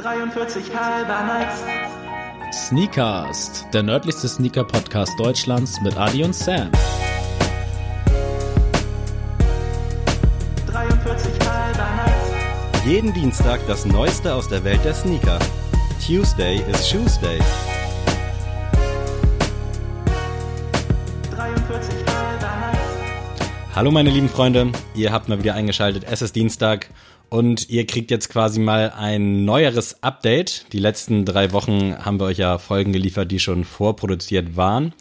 43 halber Nights. Sneakast, der nördlichste Sneaker-Podcast Deutschlands mit Adi und Sam. 43 halber Nights. Jeden Dienstag das Neueste aus der Welt der Sneaker. Tuesday is Shoes Day. 43 halber Nights. Hallo meine lieben Freunde, ihr habt mal wieder eingeschaltet, es ist Dienstag und ihr kriegt jetzt quasi mal ein neueres Update. Die letzten drei Wochen haben wir euch ja Folgen geliefert, die schon vorproduziert waren.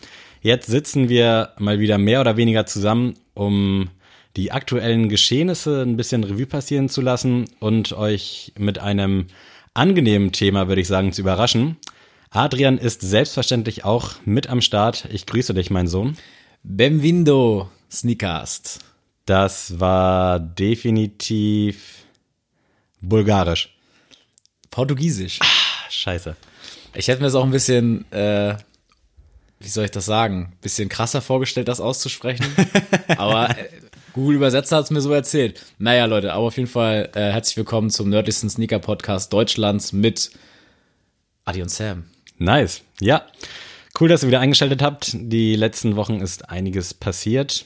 Jetzt sitzen wir mal wieder mehr oder weniger zusammen, um die aktuellen Geschehnisse ein bisschen Revue passieren zu lassen und euch mit einem angenehmen Thema, würde ich sagen, zu überraschen. Adrian ist selbstverständlich auch mit am Start. Ich grüße dich, mein Sohn. Benvindo, Sneakast. Das war definitiv bulgarisch. Portugiesisch. Scheiße. Ich hätte mir das auch ein bisschen, äh, wie soll ich das sagen, bisschen krasser vorgestellt, das auszusprechen. Aber äh, Google Übersetzer hat es mir so erzählt. Naja, Leute, aber auf jeden Fall äh, herzlich willkommen zum nördlichsten Sneaker-Podcast Deutschlands mit Adi und Sam. Nice. Ja. Cool, dass ihr wieder eingeschaltet habt. Die letzten Wochen ist einiges passiert.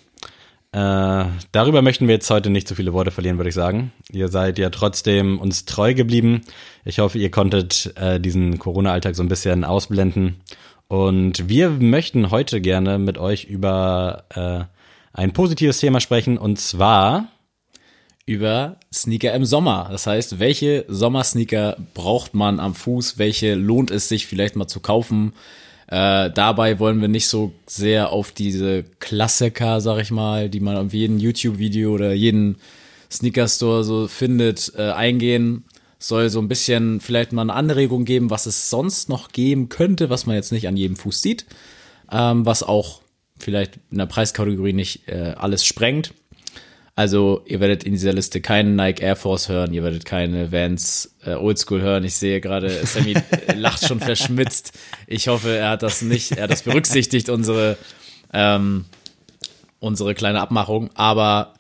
Äh, darüber möchten wir jetzt heute nicht so viele Worte verlieren, würde ich sagen. Ihr seid ja trotzdem uns treu geblieben. Ich hoffe, ihr konntet äh, diesen Corona-Alltag so ein bisschen ausblenden. Und wir möchten heute gerne mit euch über äh, ein positives Thema sprechen. Und zwar über Sneaker im Sommer. Das heißt, welche Sommersneaker braucht man am Fuß? Welche lohnt es sich vielleicht mal zu kaufen? Äh, dabei wollen wir nicht so sehr auf diese Klassiker, sag ich mal, die man auf jedem YouTube-Video oder jeden Sneaker-Store so findet, äh, eingehen. Soll so ein bisschen vielleicht mal eine Anregung geben, was es sonst noch geben könnte, was man jetzt nicht an jedem Fuß sieht. Ähm, was auch vielleicht in der Preiskategorie nicht äh, alles sprengt. Also ihr werdet in dieser Liste keinen Nike Air Force hören, ihr werdet keine Vans äh, Oldschool hören. Ich sehe gerade, Sammy äh, lacht schon verschmitzt. Ich hoffe, er hat das nicht, er hat das berücksichtigt, unsere, ähm, unsere kleine Abmachung. Aber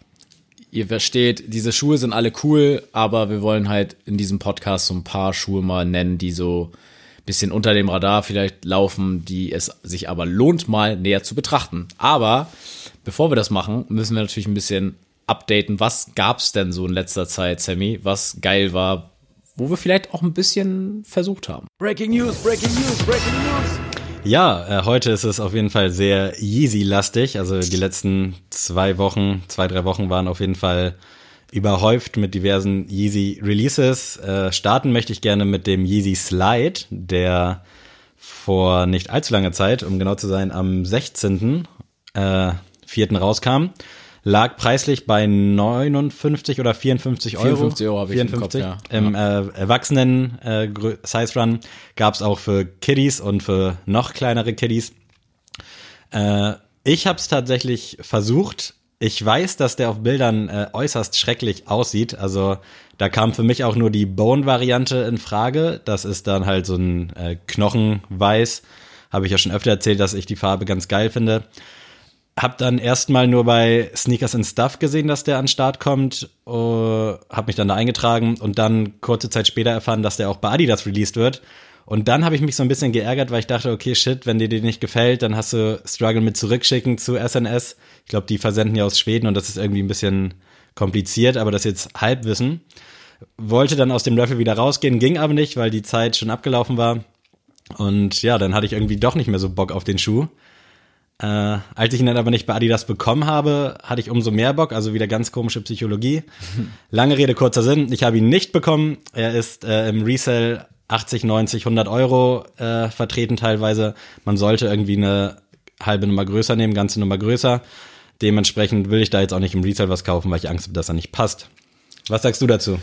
ihr versteht, diese Schuhe sind alle cool, aber wir wollen halt in diesem Podcast so ein paar Schuhe mal nennen, die so ein bisschen unter dem Radar vielleicht laufen, die es sich aber lohnt, mal näher zu betrachten. Aber bevor wir das machen, müssen wir natürlich ein bisschen updaten. Was gab's denn so in letzter Zeit, Sammy? Was geil war, wo wir vielleicht auch ein bisschen versucht haben. Breaking News, Breaking News, Breaking News. Ja, äh, heute ist es auf jeden Fall sehr Yeezy-lastig. Also die letzten zwei Wochen, zwei, drei Wochen waren auf jeden Fall überhäuft mit diversen Yeezy-Releases. Äh, starten möchte ich gerne mit dem Yeezy Slide, der vor nicht allzu langer Zeit, um genau zu sein, am 16. Äh, 4. rauskam. Lag preislich bei 59 oder 54 Euro. 54 Euro habe ich im Kopf, ja. Im äh, Erwachsenen äh, Size Run gab's auch für Kiddies und für noch kleinere Kiddies. Äh, ich habe es tatsächlich versucht. Ich weiß, dass der auf Bildern äh, äußerst schrecklich aussieht. Also da kam für mich auch nur die Bone-Variante in Frage. Das ist dann halt so ein äh, Knochenweiß. Habe ich ja schon öfter erzählt, dass ich die Farbe ganz geil finde. Hab dann erstmal nur bei Sneakers and Stuff gesehen, dass der an den Start kommt. Uh, hab mich dann da eingetragen und dann kurze Zeit später erfahren, dass der auch bei Adidas released wird. Und dann habe ich mich so ein bisschen geärgert, weil ich dachte, okay, shit, wenn dir die nicht gefällt, dann hast du Struggle mit zurückschicken zu SNS. Ich glaube, die versenden ja aus Schweden und das ist irgendwie ein bisschen kompliziert, aber das jetzt Halbwissen. Wollte dann aus dem Raffle wieder rausgehen, ging aber nicht, weil die Zeit schon abgelaufen war. Und ja, dann hatte ich irgendwie doch nicht mehr so Bock auf den Schuh. Äh, als ich ihn dann aber nicht bei Adidas bekommen habe, hatte ich umso mehr Bock, also wieder ganz komische Psychologie. Lange Rede, kurzer Sinn, ich habe ihn nicht bekommen. Er ist äh, im Resell 80, 90, 100 Euro äh, vertreten teilweise. Man sollte irgendwie eine halbe Nummer größer nehmen, ganze Nummer größer. Dementsprechend will ich da jetzt auch nicht im Resell was kaufen, weil ich Angst habe, dass er nicht passt. Was sagst du dazu?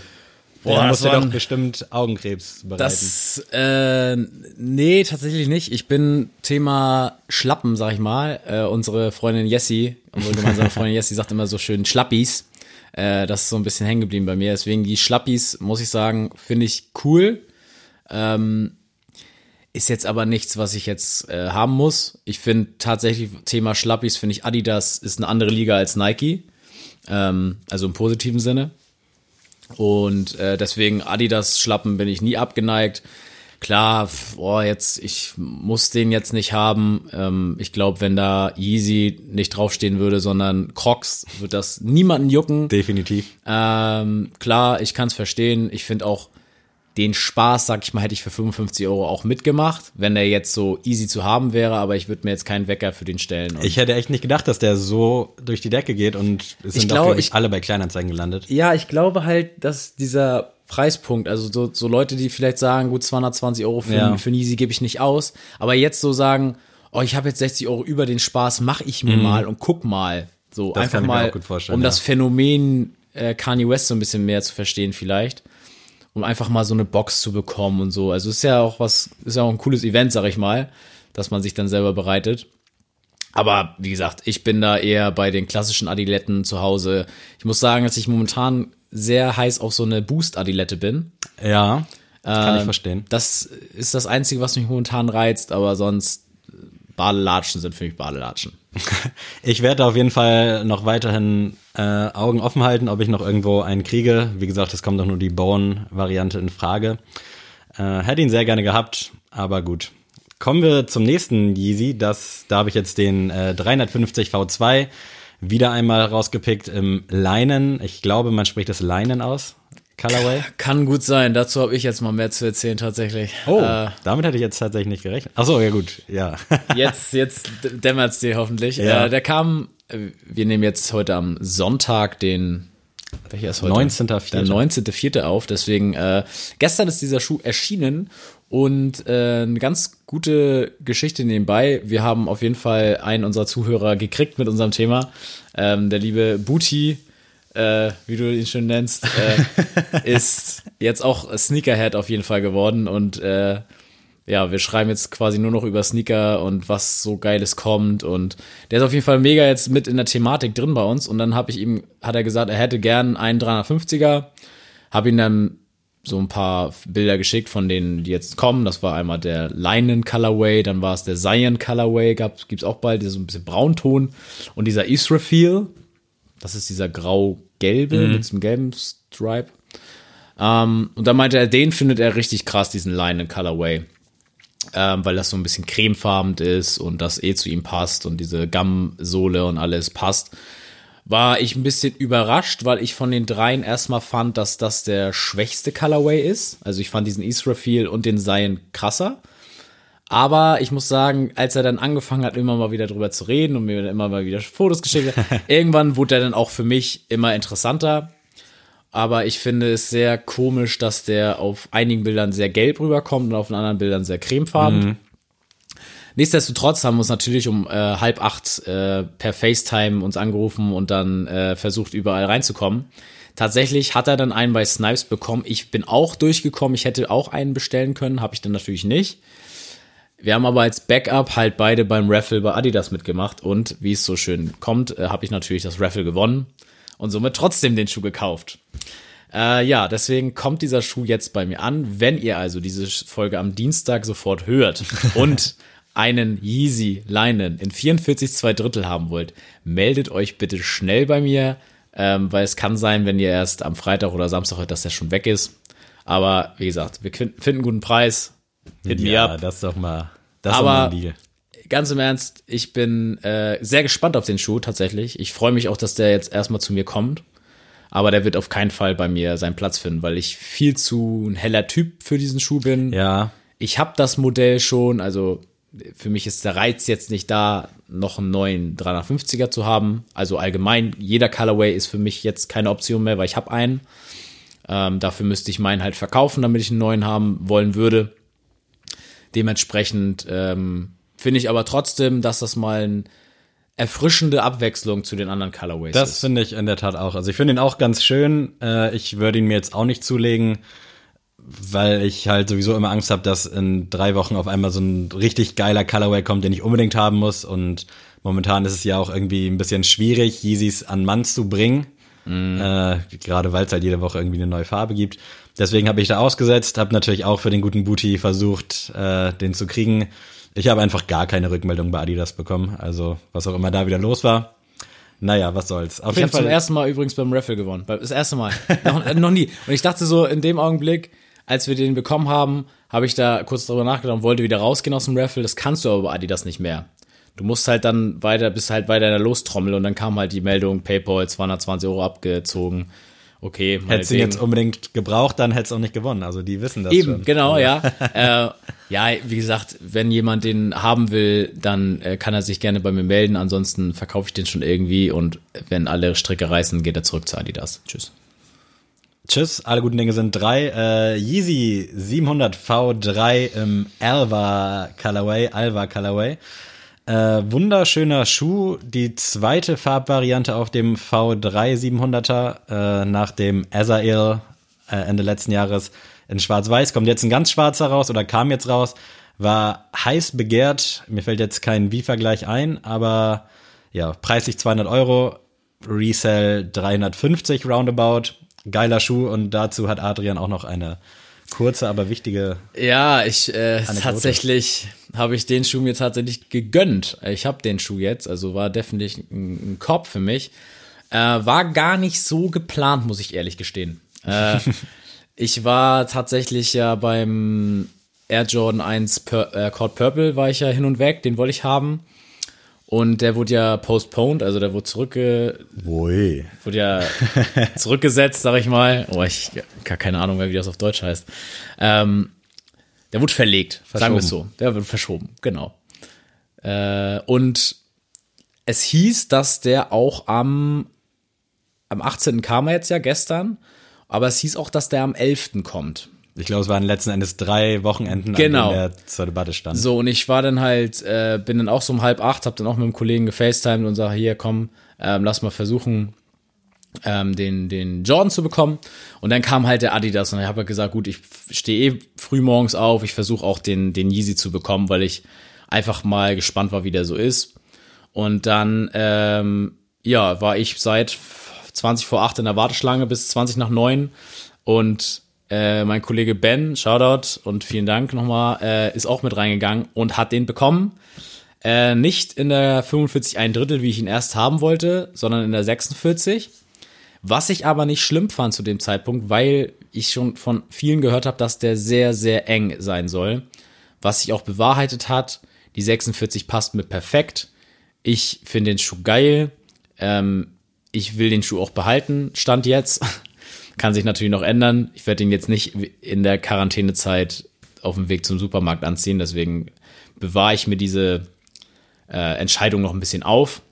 Boah, Der das waren- doch bestimmt Augenkrebs bereiten. Das, äh, nee, tatsächlich nicht. Ich bin Thema Schlappen, sag ich mal. Äh, unsere Freundin Jessie, unsere gemeinsame Freundin Jessie sagt immer so schön Schlappis. Äh, das ist so ein bisschen hängen geblieben bei mir. Deswegen die Schlappis, muss ich sagen, finde ich cool. Ähm, ist jetzt aber nichts, was ich jetzt äh, haben muss. Ich finde tatsächlich Thema Schlappis, finde ich Adidas ist eine andere Liga als Nike. Ähm, also im positiven Sinne. Und äh, deswegen Adidas-Schlappen bin ich nie abgeneigt. Klar, boah, jetzt, ich muss den jetzt nicht haben. Ähm, ich glaube, wenn da Yeezy nicht draufstehen würde, sondern Crocs, wird das niemanden jucken. Definitiv. Ähm, klar, ich kann es verstehen. Ich finde auch den Spaß, sag ich mal, hätte ich für 55 Euro auch mitgemacht, wenn der jetzt so easy zu haben wäre, aber ich würde mir jetzt keinen Wecker für den stellen. Ich hätte echt nicht gedacht, dass der so durch die Decke geht und es sind glaub ich, ich- alle bei Kleinanzeigen gelandet. ja, ich glaube halt, dass dieser Preispunkt, also so, so Leute, die vielleicht sagen, gut, 220 Euro für, Ja. für einen Easy gebe ich nicht aus, aber jetzt so sagen, oh, ich habe jetzt 60 Euro über den Spaß, mach ich mir mal und guck mal. So Mhm. Das einfach mal, auch gut vorstellen, um ja. das Phänomen äh, Kanye West so ein bisschen mehr zu verstehen vielleicht. Um einfach mal so eine Box zu bekommen und so. Also ist ja auch was, ist ja auch ein cooles Event, sag ich mal, dass man sich dann selber bereitet. Aber wie gesagt, ich bin da eher bei den klassischen Adiletten zu Hause. Ich muss sagen, dass ich momentan sehr heiß auf so eine Boost-Adilette bin. Ja, das kann ich Ähm, verstehen. Das ist das Einzige, was mich momentan reizt, aber sonst Badelatschen sind für mich Badelatschen. Ich werde auf jeden Fall noch weiterhin äh, Augen offen halten, ob ich noch irgendwo einen kriege. Wie gesagt, es kommt doch nur die Bone-Variante in Frage. Äh, hätte ihn sehr gerne gehabt, aber gut. Kommen wir zum nächsten Yeezy. Das, da habe ich jetzt den äh, 350 V2 wieder einmal rausgepickt im Leinen. Ich glaube, man spricht das Leinen aus. Colorway. Kann gut sein, dazu habe ich jetzt mal mehr zu erzählen tatsächlich. Oh, Äh, damit hätte ich jetzt tatsächlich nicht gerechnet. Ach so, ja gut, ja. jetzt jetzt dämmert's dir hoffentlich. Ja. Äh, der kam, äh, wir nehmen jetzt heute am Sonntag den welcher ist heute? 19.04.. Der 19.04. auf, deswegen äh, gestern ist dieser Schuh erschienen und äh, eine ganz gute Geschichte nebenbei. Wir haben auf jeden Fall einen unserer Zuhörer gekriegt mit unserem Thema. Ähm, der liebe Booty, äh, wie du ihn schon nennst, äh, ist jetzt auch Sneakerhead auf jeden Fall geworden und äh, ja, wir schreiben jetzt quasi nur noch über Sneaker und was so geiles kommt und der ist auf jeden Fall mega jetzt mit in der Thematik drin bei uns und dann habe ich ihm, hat er gesagt, er hätte gern einen 350er, habe ihm dann so ein paar Bilder geschickt von denen, die jetzt kommen. Das war einmal der Leinen Colorway, dann war es der Zion Colorway, gab, gibt's auch bald, dieser so ein bisschen Braunton und dieser Israfeel, das ist dieser grau-gelbe mit diesem gelben Stripe. Ähm, und dann meinte er, den findet er richtig krass, diesen Leinen Colorway ähm, weil das so ein bisschen cremefarben ist und das eh zu ihm passt und diese Gammsohle und alles passt, war ich ein bisschen überrascht, weil ich von den dreien erstmal fand, dass das der schwächste Colorway ist. Also ich fand diesen Israfeel und den Zion krasser. Aber ich muss sagen, als er dann angefangen hat, immer mal wieder drüber zu reden und mir immer mal wieder Fotos geschickt hat, irgendwann wurde er dann auch für mich immer interessanter. Aber ich finde es sehr komisch, dass der auf einigen Bildern sehr gelb rüberkommt und auf den anderen Bildern sehr cremefarben. Nichtsdestotrotz haben wir uns natürlich um äh, halb acht äh, per FaceTime uns angerufen und dann äh, versucht, überall reinzukommen. Tatsächlich hat er dann einen bei Snipes bekommen. Ich bin auch durchgekommen. Ich hätte auch einen bestellen können, habe ich dann natürlich nicht. Wir haben aber als Backup halt beide beim Raffle bei Adidas mitgemacht und wie es so schön kommt, äh, habe ich natürlich das Raffle gewonnen und somit trotzdem den Schuh gekauft. Äh, ja, deswegen kommt dieser Schuh jetzt bei mir an. Wenn ihr also diese Folge am Dienstag sofort hört und einen Yeezy Leinen in 44 zwei Drittel haben wollt, meldet euch bitte schnell bei mir, ähm, weil es kann sein, wenn ihr erst am Freitag oder Samstag hört, dass der schon weg ist. Aber wie gesagt, wir finden einen guten Preis. Hit me ja, up. das ist doch mal, das mal Aber ein Deal. ganz im Ernst, ich bin äh, sehr gespannt auf den Schuh tatsächlich. Ich freue mich auch, dass der jetzt erstmal zu mir kommt. Aber der wird auf keinen Fall bei mir seinen Platz finden, weil ich viel zu ein heller Typ für diesen Schuh bin. Ja, Ich habe das Modell schon, also für mich ist der Reiz jetzt nicht da, noch einen neuen 350er zu haben. Also allgemein, jeder Colorway ist für mich jetzt keine Option mehr, weil ich habe einen. Ähm, dafür müsste ich meinen halt verkaufen, damit ich einen neuen haben wollen würde. Dementsprechend ähm, finde ich aber trotzdem, dass das mal eine erfrischende Abwechslung zu den anderen Colorways das finde ich in der Tat auch. Also ich finde ihn auch ganz schön. Äh, ich würde ihn mir jetzt auch nicht zulegen, weil ich halt sowieso immer Angst habe, dass in drei Wochen auf einmal so ein richtig geiler Colorway kommt, den ich unbedingt haben muss. Und momentan ist es ja auch irgendwie ein bisschen schwierig, Yeezys an Mann zu bringen. Äh, gerade weil es halt jede Woche irgendwie eine neue Farbe gibt. Deswegen habe ich da ausgesetzt, habe natürlich auch für den guten Booty versucht, äh, den zu kriegen. Ich habe einfach gar keine Rückmeldung bei Adidas bekommen, also was auch immer da wieder los war. Naja, was soll's. Auf Ich habe zum ersten Mal übrigens beim Raffle gewonnen. Das erste Mal. noch, äh, noch nie. Und ich dachte so, in dem Augenblick, als wir den bekommen haben, habe ich da kurz drüber nachgedacht und wollte wieder rausgehen aus dem Raffle. Das kannst du aber bei Adidas nicht mehr. Du musst halt dann weiter, bist halt weiter in der Lostrommel und dann kam halt die Meldung, PayPal 220 Euro abgezogen. Okay, ihn meinetwegen. jetzt unbedingt gebraucht, dann hättest du auch nicht gewonnen. Also die wissen das Eben, schon. genau, ja. äh, ja, wie gesagt, wenn jemand den haben will, dann äh, kann er sich gerne bei mir melden. Ansonsten verkaufe ich den schon irgendwie und wenn alle Stricke reißen, geht er zurück zu Adidas. Tschüss. Tschüss, alle guten Dinge sind drei. Äh, Yeezy 700 V3 im Alva Colorway, Alva Colorway. Äh, wunderschöner Schuh, die zweite Farbvariante auf dem V3 700er äh, nach dem Azael äh, Ende letzten Jahres in Schwarz-Weiß. Kommt jetzt ein ganz schwarzer raus oder kam jetzt raus. War heiß begehrt. Mir fällt jetzt kein Wie-Vergleich ein, aber ja, preislich 200 Euro, Resell 350 roundabout. Geiler Schuh und dazu hat Adrian auch noch eine kurze, aber wichtige. Ja, ich äh, tatsächlich habe ich den Schuh mir tatsächlich gegönnt. Ich habe den Schuh jetzt, also war definitiv ein, ein Korb für mich. Äh, war gar nicht so geplant, muss ich ehrlich gestehen. Äh, ich war tatsächlich ja beim Air Jordan 1 Pur äh, Cord Purple war ich ja hin und weg, den wollte ich haben. Und der wurde ja postponed, also der wurde zurückge Ui. wurde ja zurückgesetzt, sag ich mal. Oh, ich gar keine Ahnung mehr, wie das auf Deutsch heißt. Ähm, der wurde verlegt, sagen wir es so. Der wird verschoben, genau. Äh, und es hieß, dass der auch am, am 18. kam er jetzt ja gestern, aber es hieß auch, dass der am 11. kommt. Ich glaube, es waren letzten Endes drei Wochenenden, Genau. an denen der zur Debatte stand. So, und ich war dann halt, äh, bin dann auch so um halb acht, hab dann auch mit einem Kollegen gefacetimed und sag, hier, komm, ähm, lass mal versuchen, ähm, den, den Jordan zu bekommen. Und dann kam halt der Adidas und ich habe gesagt, gut, ich stehe eh früh morgens auf, ich versuche auch den, den Yeezy zu bekommen, weil ich einfach mal gespannt war, wie der so ist. Und dann, ähm, ja, war ich seit 20 vor 8 in der Warteschlange bis 20 nach 9 und äh, mein Kollege Ben, Shoutout und vielen Dank nochmal, äh, ist auch mit reingegangen und hat den bekommen. Äh, nicht in der 45 ein Drittel, wie ich ihn erst haben wollte, sondern in der 46. Was ich aber nicht schlimm fand zu dem Zeitpunkt, weil ich schon von vielen gehört habe, dass der sehr, sehr eng sein soll. Was sich auch bewahrheitet hat. Die 46 passt mir perfekt. Ich finde den Schuh geil. Ähm, ich will den Schuh auch behalten, Stand jetzt. Kann sich natürlich noch ändern. Ich werde ihn jetzt nicht in der Quarantänezeit auf dem Weg zum Supermarkt anziehen. Deswegen bewahre ich mir diese äh, Entscheidung noch ein bisschen auf.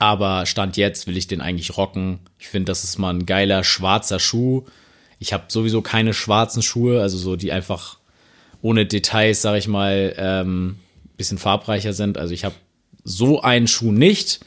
Aber Stand jetzt will ich den eigentlich rocken. Ich finde, das ist mal ein geiler schwarzer Schuh. Ich habe sowieso keine schwarzen Schuhe, also so die einfach ohne Details, sage ich mal, ähm, bisschen farbreicher sind. Also ich habe so einen Schuh nicht.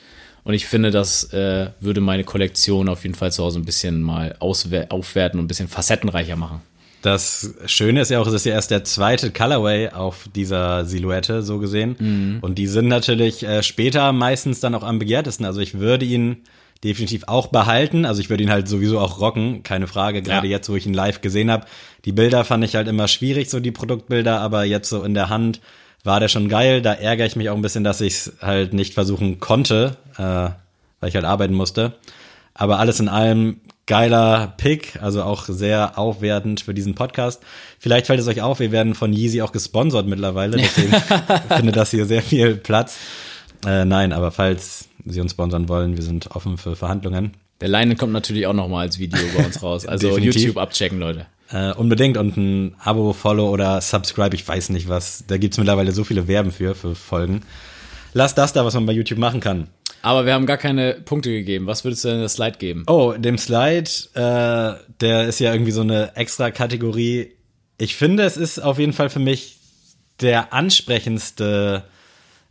Und ich finde, das äh, würde meine Kollektion auf jeden Fall zu Hause ein bisschen mal aufwerten und ein bisschen facettenreicher machen. Das Schöne ist ja auch, es ist ja erst der zweite Colorway auf dieser Silhouette, so gesehen. Mhm. Und die sind natürlich äh, später meistens dann auch am begehrtesten. Also ich würde ihn definitiv auch behalten. Also ich würde ihn halt sowieso auch rocken, keine Frage. Gerade Ja. jetzt, wo ich ihn live gesehen habe. Die Bilder fand ich halt immer schwierig, so die Produktbilder, aber jetzt so in der Hand war der schon geil. Da ärgere ich mich auch ein bisschen, dass ich es halt nicht versuchen konnte, äh, weil ich halt arbeiten musste. Aber alles in allem geiler Pick, also auch sehr aufwertend für diesen Podcast. Vielleicht fällt es euch auf, wir werden von Yeezy auch gesponsert mittlerweile, deswegen findet das hier sehr viel Platz. Äh, nein, aber falls sie uns sponsern wollen, wir sind offen für Verhandlungen. Der Leinen kommt natürlich auch noch mal als Video bei uns raus. Also. YouTube abchecken, Leute. Äh, unbedingt und ein Abo, Follow oder Subscribe, ich weiß nicht was. Da gibt's mittlerweile so viele Werben für, für Folgen. Lass das da, was man bei YouTube machen kann. Aber wir haben gar keine Punkte gegeben. Was würdest du denn das Slide geben? Oh, dem Slide, äh, der ist ja irgendwie so eine extra Kategorie. Ich finde, es ist auf jeden Fall für mich der ansprechendste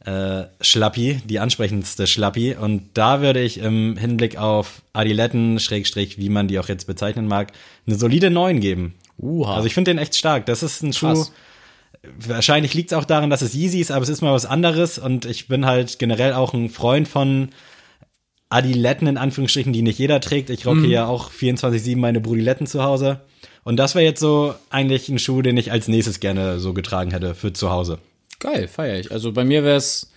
äh, Schlappi, die ansprechendste Schlappi. Und da würde ich im Hinblick auf Adiletten, Schrägstrich, wie man die auch jetzt bezeichnen mag, eine solide 9 geben. Uha. Also ich finde den echt stark. Das ist ein Schuh. Krass. Wahrscheinlich liegt es auch daran, dass es Yeezy ist, aber es ist mal was anderes. Und ich bin halt generell auch ein Freund von Adiletten in Anführungsstrichen, die nicht jeder trägt. Ich rocke ja auch 24-7 meine Brudiletten zu Hause. Und das wäre jetzt so eigentlich ein Schuh, den ich als nächstes gerne so getragen hätte für zu Hause. Geil, feier ich. Also bei mir wäre es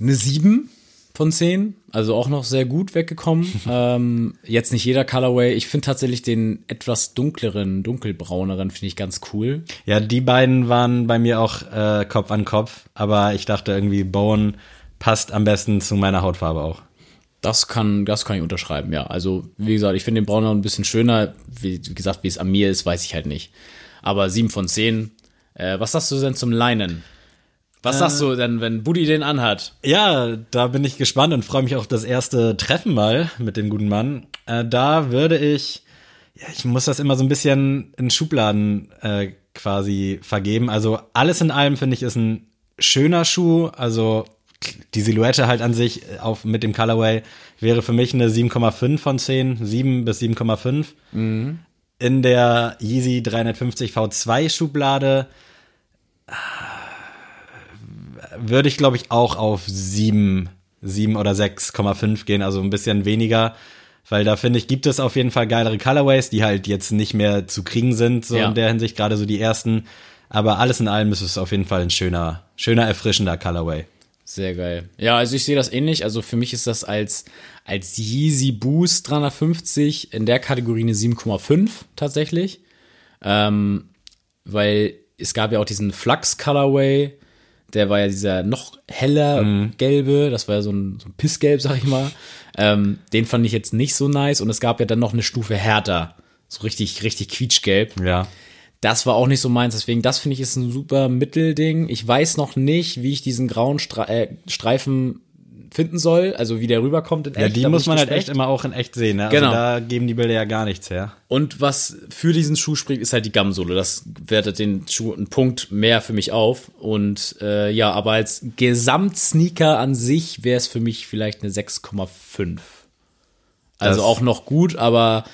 eine 7. von 10, also auch noch sehr gut weggekommen. ähm, jetzt nicht jeder Colorway. Ich finde tatsächlich den etwas dunkleren, dunkelbrauneren finde ich ganz cool. Ja, die beiden waren bei mir auch äh, Kopf an Kopf, aber ich dachte irgendwie, Bone passt am besten zu meiner Hautfarbe auch. Das kann, das kann ich unterschreiben, ja. Also, wie gesagt, ich finde den braunen ein bisschen schöner. Wie gesagt, wie es an mir ist, weiß ich halt nicht. Aber 7 von 10. Äh, was sagst du denn zum Leinen? Was sagst du denn, wenn Buddy den anhat? Ja, da bin ich gespannt und freue mich auf das erste Treffen mal mit dem guten Mann. Äh, da würde ich, ja, ich muss das immer so ein bisschen in Schubladen äh, quasi vergeben. Also alles in allem finde ich ist ein schöner Schuh. Also die Silhouette halt an sich äh, auf, mit dem Colorway wäre für mich eine 7,5 von 10, 7 bis 7,5. In der Yeezy 350 V2 Schublade würde ich, glaube ich, auch auf 7, 7 oder 6,5 gehen, also ein bisschen weniger. Weil da finde ich, gibt es auf jeden Fall geilere Colorways, die halt jetzt nicht mehr zu kriegen sind, so Ja. in der Hinsicht, gerade so die ersten. Aber alles in allem ist es auf jeden Fall ein schöner, schöner, erfrischender Colorway. Sehr geil. Ja, also ich sehe das ähnlich. Also für mich ist das als, als Yeezy Boost 350 in der Kategorie eine 7,5 tatsächlich. Ähm, weil es gab ja auch diesen Flux Colorway, der war ja dieser noch heller gelbe, das war ja so ein, so ein Pissgelb, sag ich mal. Ähm, den fand ich jetzt nicht so nice und es gab ja dann noch eine Stufe härter. So richtig, richtig quietschgelb. Ja. Das war auch nicht so meins, deswegen das finde ich ist ein super Mittelding. Ich weiß noch nicht, wie ich diesen grauen Stre äh, Streifen finden soll, also wie der rüberkommt in Ja, echt. die da bin muss man halt echt immer auch in echt sehen. Ne? Genau. Also da geben die Bilder ja gar nichts her. Und was für diesen Schuh spricht, ist halt die Gamsohle. Das wertet den Schuh einen Punkt mehr für mich auf. Und äh, ja, aber als Gesamtsneaker an sich wäre es für mich vielleicht eine 6,5. Also Das- auch noch gut, aber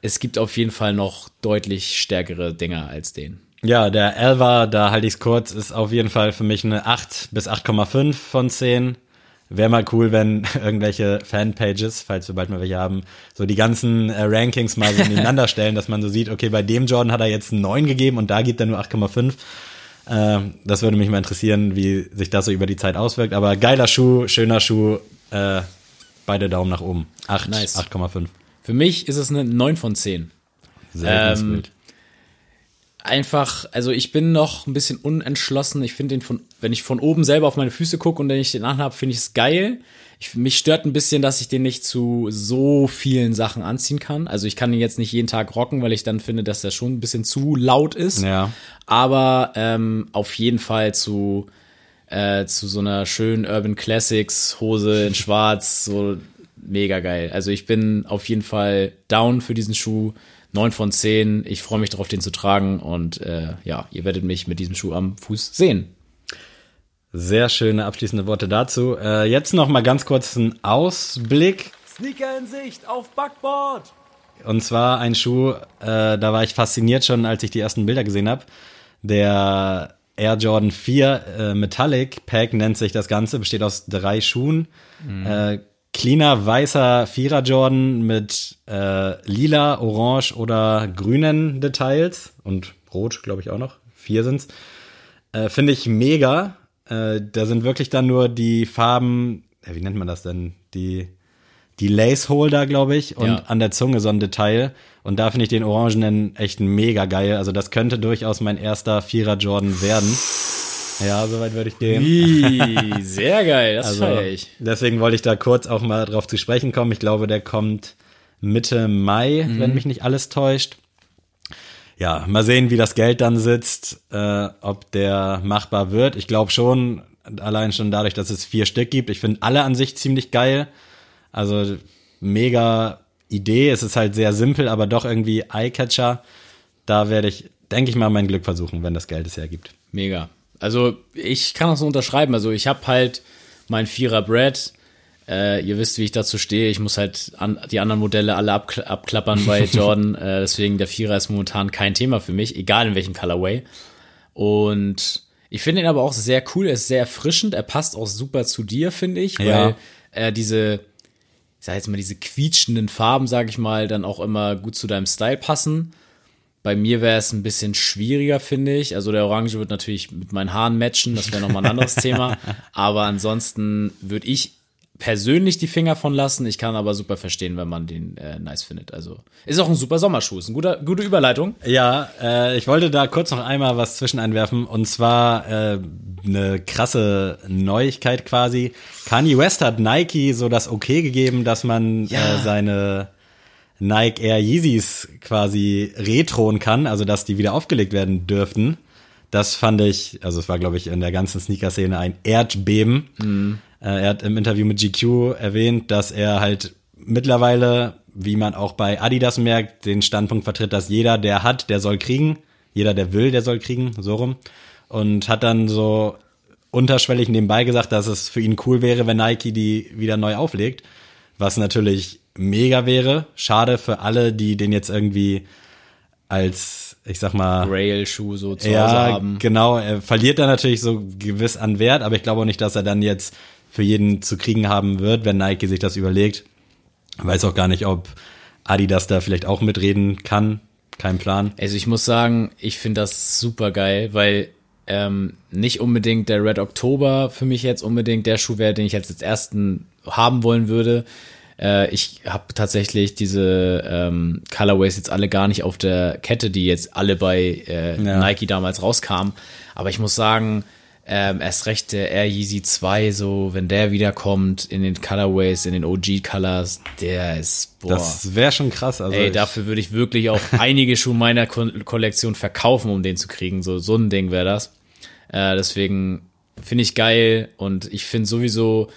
es gibt auf jeden Fall noch deutlich stärkere Dinger als den. Ja, der Elva, da halte ich es kurz, ist auf jeden Fall für mich eine 8 bis 8,5 von 10. Wäre mal cool, wenn irgendwelche Fanpages, falls wir bald mal welche haben, so die ganzen äh, Rankings mal so nebeneinander stellen, dass man so sieht, okay, bei dem Jordan hat er jetzt einen 9 gegeben und da gibt er nur 8,5. Ähm, das würde mich mal interessieren, wie sich das so über die Zeit auswirkt. Aber geiler Schuh, schöner Schuh, äh, beide Daumen nach oben. 8, Nice. 8,5. Für mich ist es eine 9 von 10. Seltenes Ähm, Bild. Einfach, also ich bin noch ein bisschen unentschlossen. Ich finde den von, wenn ich von oben selber auf meine Füße gucke und wenn ich den anhabe, finde ich es geil. Ich, mich stört ein bisschen, dass ich den nicht zu so vielen Sachen anziehen kann. Also ich kann ihn jetzt nicht jeden Tag rocken, weil ich dann finde, dass der schon ein bisschen zu laut ist. Ja. Aber ähm, auf jeden Fall zu, äh, zu so einer schönen Urban Classics Hose in Schwarz, so mega geil. Also ich bin auf jeden Fall down für diesen Schuh. 9 von 10. Ich freue mich darauf, den zu tragen. Und äh, ja, ihr werdet mich mit diesem Schuh am Fuß sehen. Sehr schöne abschließende Worte dazu. Äh, jetzt noch mal ganz kurz ein Ausblick. Sneaker in Sicht auf Backboard. Und zwar ein Schuh, äh, da war ich fasziniert schon, als ich die ersten Bilder gesehen habe. Der Air Jordan 4 äh, Metallic Pack nennt sich das Ganze, besteht aus drei Schuhen. Äh, cleaner weißer Vierer Jordan mit äh, lila, orange oder grünen Details und rot, glaube ich auch noch. Vier sind's. Äh, Finde ich mega. Äh, da sind wirklich dann nur die Farben, ja, wie nennt man das denn? Die, die Lace-Holder, glaube ich, und Ja. an der Zunge so ein Detail. Und da finde ich den Orangenen echt mega geil. Also das könnte durchaus mein erster Vierer Jordan werden. Ja, soweit würde ich gehen. Wie, sehr geil, das Also, feier ich. deswegen wollte ich da kurz auch mal drauf zu sprechen kommen. Ich glaube, der kommt Mitte Mai, Mhm. wenn mich nicht alles täuscht. Ja, mal sehen, wie das Geld dann sitzt, äh, ob der machbar wird. Ich glaube schon, allein schon dadurch, dass es vier Stück gibt. Ich finde alle an sich ziemlich geil. Also mega Idee. Es ist halt sehr simpel, aber doch irgendwie Eyecatcher. Da werde ich, denke ich mal, mein Glück versuchen, wenn das Geld es hergibt. Mega. Also ich kann das so unterschreiben. Also ich habe halt mein Vierer Brad. Äh, ihr wisst, wie ich dazu stehe. Ich muss halt an, die anderen Modelle alle abkl abklappern bei Jordan. äh, deswegen der Vierer ist momentan kein Thema für mich, egal in welchem Colorway. Und ich finde ihn aber auch sehr cool. Er ist sehr erfrischend. Er passt auch super zu dir, finde ich, weil Ja. er diese, ich sag jetzt mal, diese quietschenden Farben, sage ich mal, dann auch immer gut zu deinem Style passen. Bei mir wäre es ein bisschen schwieriger, finde ich. Also der Orange wird natürlich mit meinen Haaren matchen, das wäre nochmal ein anderes Thema. Aber ansonsten würde ich persönlich die Finger von lassen. Ich kann aber super verstehen, wenn man den äh, nice findet. Also ist auch ein super Sommerschuh. Ist eine gute, gute Überleitung. Ja, äh, ich wollte da kurz noch einmal was zwischen einwerfen und zwar äh, eine krasse Neuigkeit quasi. Kanye West hat Nike so das Okay gegeben, dass man Ja. äh, seine Nike Air Yeezys quasi retronen kann, also dass die wieder aufgelegt werden dürften. Das fand ich, also es war glaube ich in der ganzen Sneaker-Szene ein Erdbeben. Äh, er hat im Interview mit GQ erwähnt, dass er halt mittlerweile, wie man auch bei Adidas merkt, den Standpunkt vertritt, dass jeder, der hat, der soll kriegen. Jeder, der will, der soll kriegen, so rum. Und hat dann so unterschwellig nebenbei gesagt, dass es für ihn cool wäre, wenn Nike die wieder neu auflegt. Was natürlich mega wäre. Schade für alle, die den jetzt irgendwie als, ich sag mal, Rail-Schuh so zu Hause ja, haben. genau. Er verliert dann natürlich so gewiss an Wert, aber ich glaube auch nicht, dass er dann jetzt für jeden zu kriegen haben wird, wenn Nike sich das überlegt. Weiß auch gar nicht, ob Adidas da vielleicht auch mitreden kann. Kein Plan. Also ich muss sagen, ich finde das super geil, weil ähm, nicht unbedingt der Red Oktober für mich jetzt unbedingt der Schuh wäre, den ich jetzt als ersten haben wollen würde. Äh, ich habe tatsächlich diese ähm, Colorways jetzt alle gar nicht auf der Kette, die jetzt alle bei äh, Ja. Nike damals rauskamen. Aber ich muss sagen, ähm, erst recht der Air Yeezy 2, so wenn der wiederkommt in den Colorways, in den OG Colors, der ist boah. Das wäre schon krass. Also Ey, dafür würde ich wirklich auch einige Schuhe meiner Ko Kollektion verkaufen, um den zu kriegen. So, so ein Ding wäre das. Äh, deswegen finde ich geil und ich finde sowieso,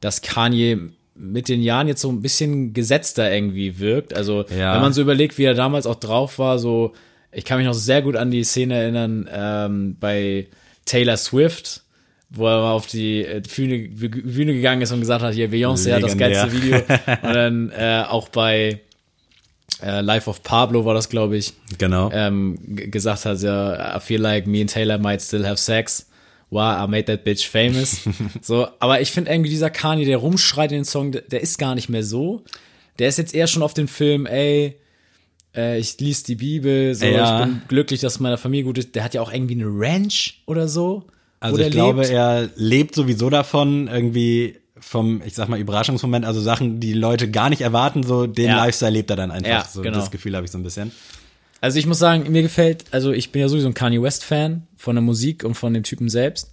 dass Kanye mit den Jahren jetzt so ein bisschen gesetzter irgendwie wirkt. Also, Ja. wenn man so überlegt, wie er damals auch drauf war, so, ich kann mich noch sehr gut an die Szene erinnern, ähm, bei Taylor Swift, wo er mal auf die äh, Bühne, Bühne gegangen ist und gesagt hat, hier, Beyoncé hat das geilste Video. Und dann äh, auch bei äh, Life of Pablo war das, glaube ich, genau. ähm, gesagt hat, ja, I feel like me and Taylor might still have sex. Wow, I made that bitch famous. so, aber ich finde irgendwie dieser Kanye, der rumschreit in den Song, der, ist gar nicht mehr so. Der ist jetzt eher schon auf den Film, ey, äh, ich lies die Bibel, so, Ja. ich bin glücklich, dass meiner Familie gut ist. Der hat ja auch irgendwie eine Ranch oder so. Also ich glaube, lebt. er lebt sowieso davon, irgendwie vom, ich sag mal, Überraschungsmoment, also Sachen, die Leute gar nicht erwarten, so den Ja. Lifestyle lebt er dann einfach. Ja, so, genau. Das Gefühl habe ich so ein bisschen. Also ich muss sagen, mir gefällt, also ich bin ja sowieso ein Kanye West Fan von der Musik und von dem Typen selbst.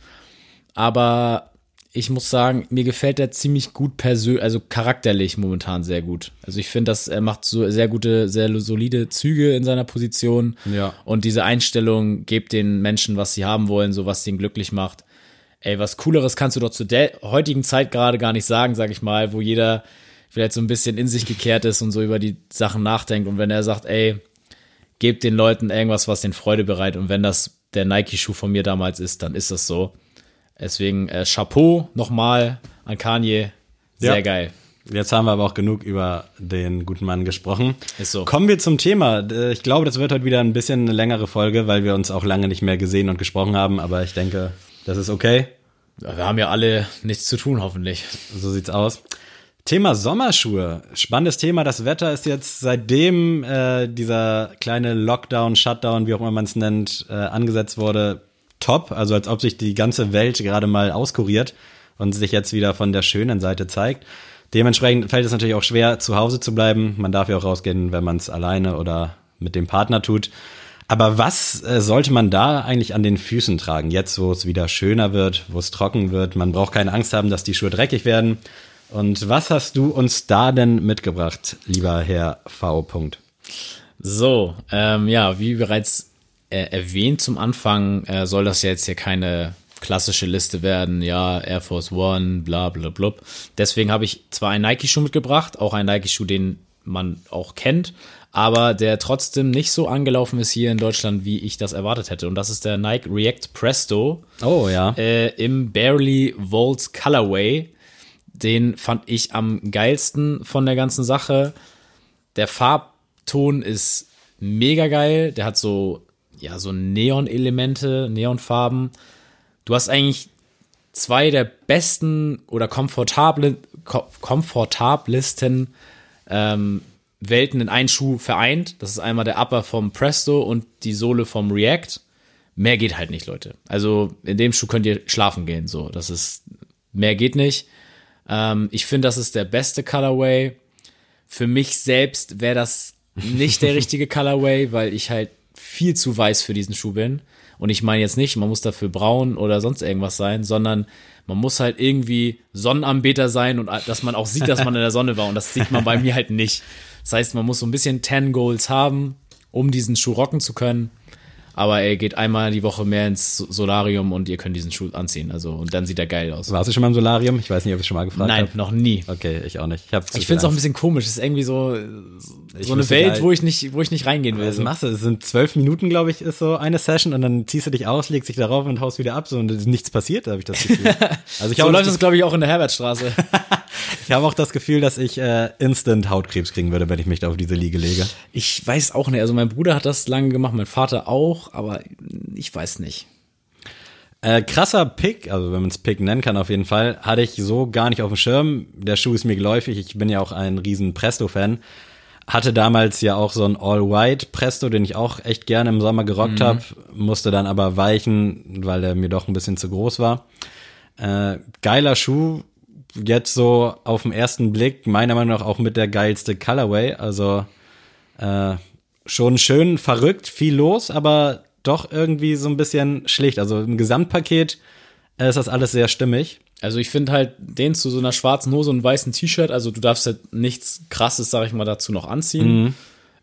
Aber ich muss sagen, mir gefällt er ziemlich gut persönlich, also charakterlich momentan sehr gut. Also ich finde, dass er macht so sehr gute, sehr solide Züge in seiner Position. Ja. Und diese Einstellung gibt den Menschen, was sie haben wollen, so was sie ihn glücklich macht. Ey, was cooleres kannst du doch zu der heutigen Zeit gerade gar nicht sagen, sag ich mal, wo jeder vielleicht so ein bisschen in sich gekehrt ist und so über die Sachen nachdenkt. Und wenn er sagt, ey, gebt den Leuten irgendwas, was den Freude bereitet. Und wenn das der Nike-Schuh von mir damals ist, dann ist das so. Deswegen äh, Chapeau nochmal an Kanye. Sehr Ja. geil. Jetzt haben wir aber auch genug über den guten Mann gesprochen. Ist so. Kommen wir zum Thema. Ich glaube, das wird heute wieder ein bisschen eine längere Folge, weil wir uns auch lange nicht mehr gesehen und gesprochen haben, aber ich denke, das ist okay. Wir haben ja alle nichts zu tun, hoffentlich. So sieht's aus. Thema Sommerschuhe. Spannendes Thema. Das Wetter ist jetzt seitdem äh, dieser kleine Lockdown, Shutdown, wie auch immer man es nennt, äh, angesetzt wurde, top. Also als ob sich die ganze Welt gerade mal auskuriert und sich jetzt wieder von der schönen Seite zeigt. Dementsprechend fällt es natürlich auch schwer, zu Hause zu bleiben. Man darf ja auch rausgehen, wenn man es alleine oder mit dem Partner tut. Aber was äh, sollte man da eigentlich an den Füßen tragen? Jetzt, wo es wieder schöner wird, wo es trocken wird. Man braucht keine Angst haben, dass die Schuhe dreckig werden. Und was hast du uns da denn mitgebracht, lieber Herr V. Punkt? So, ähm, ja, wie bereits äh, erwähnt zum Anfang, äh, soll das ja jetzt hier keine klassische Liste werden, ja, Air Force One, bla bla bla. Deswegen habe ich zwar einen Nike-Schuh mitgebracht, auch einen Nike-Schuh, den man auch kennt, aber der trotzdem nicht so angelaufen ist hier in Deutschland, wie ich das erwartet hätte. Und das ist der Nike React Presto Oh ja. äh, im Barely Volts Colorway. Den fand ich am geilsten von der ganzen Sache. Der Farbton ist mega geil. Der hat so, ja, so Neon-Elemente, Neonfarben. Du hast eigentlich zwei der besten oder komfortable, ko komfortablesten ähm, Welten in einen Schuh vereint. Das ist einmal der Upper vom Presto und die Sohle vom React. Mehr geht halt nicht, Leute. Also in dem Schuh könnt ihr schlafen gehen. So, das ist mehr geht nicht. Ähm, ich finde, das ist der beste Colorway. Für mich selbst wäre das nicht der richtige Colorway, weil ich halt viel zu weiß für diesen Schuh bin. Und ich meine jetzt nicht, man muss dafür braun oder sonst irgendwas sein, sondern man muss halt irgendwie Sonnenanbeter sein und dass man auch sieht, dass man in der Sonne war. Und das sieht man bei mir halt nicht. Das heißt, man muss so ein bisschen 10 Goals haben, um diesen Schuh rocken zu können. Aber er geht einmal die Woche mehr ins Solarium und ihr könnt diesen Schuh anziehen. Also, und dann sieht er geil aus. Warst du schon mal im Solarium? Ich weiß nicht, ob ich schon mal gefragt habe. Nein, noch nie. Okay, ich auch nicht. Ich, Ich finde es auch ein bisschen komisch. Es ist irgendwie so, so eine Welt, wo ich nicht, wo ich nicht reingehen will. Was machst du? Es sind zwölf Minuten, glaube ich, ist so eine Session und dann ziehst du dich aus, legst dich darauf und haust wieder ab so und nichts passiert, habe ich das Gefühl. Also ich So habe läuft das, glaube ich, auch in der Herbertstraße. ich habe auch das Gefühl, dass ich äh, instant Hautkrebs kriegen würde, wenn ich mich da auf diese Liege lege. Ich weiß auch nicht. Also mein Bruder hat das lange gemacht, mein Vater auch, aber ich weiß nicht. Äh, krasser Pick, also wenn man es Pick nennen kann auf jeden Fall, hatte ich so gar nicht auf dem Schirm. Der Schuh ist mir geläufig, ich bin ja auch ein riesen Presto-Fan. Hatte damals ja auch so ein All-White Presto, den ich auch echt gerne im Sommer gerockt hab, musste dann aber weichen, weil der mir doch ein bisschen zu groß war. Äh, geiler Schuh, jetzt so auf den ersten Blick, meiner Meinung nach auch mit der geilste Colorway, also äh, schon schön verrückt, viel los, aber doch irgendwie so ein bisschen schlicht. Also im Gesamtpaket äh, ist das alles sehr stimmig. Also ich finde halt den zu so einer schwarzen Hose und weißen T-Shirt, also du darfst halt nichts krasses, sag ich mal, dazu noch anziehen.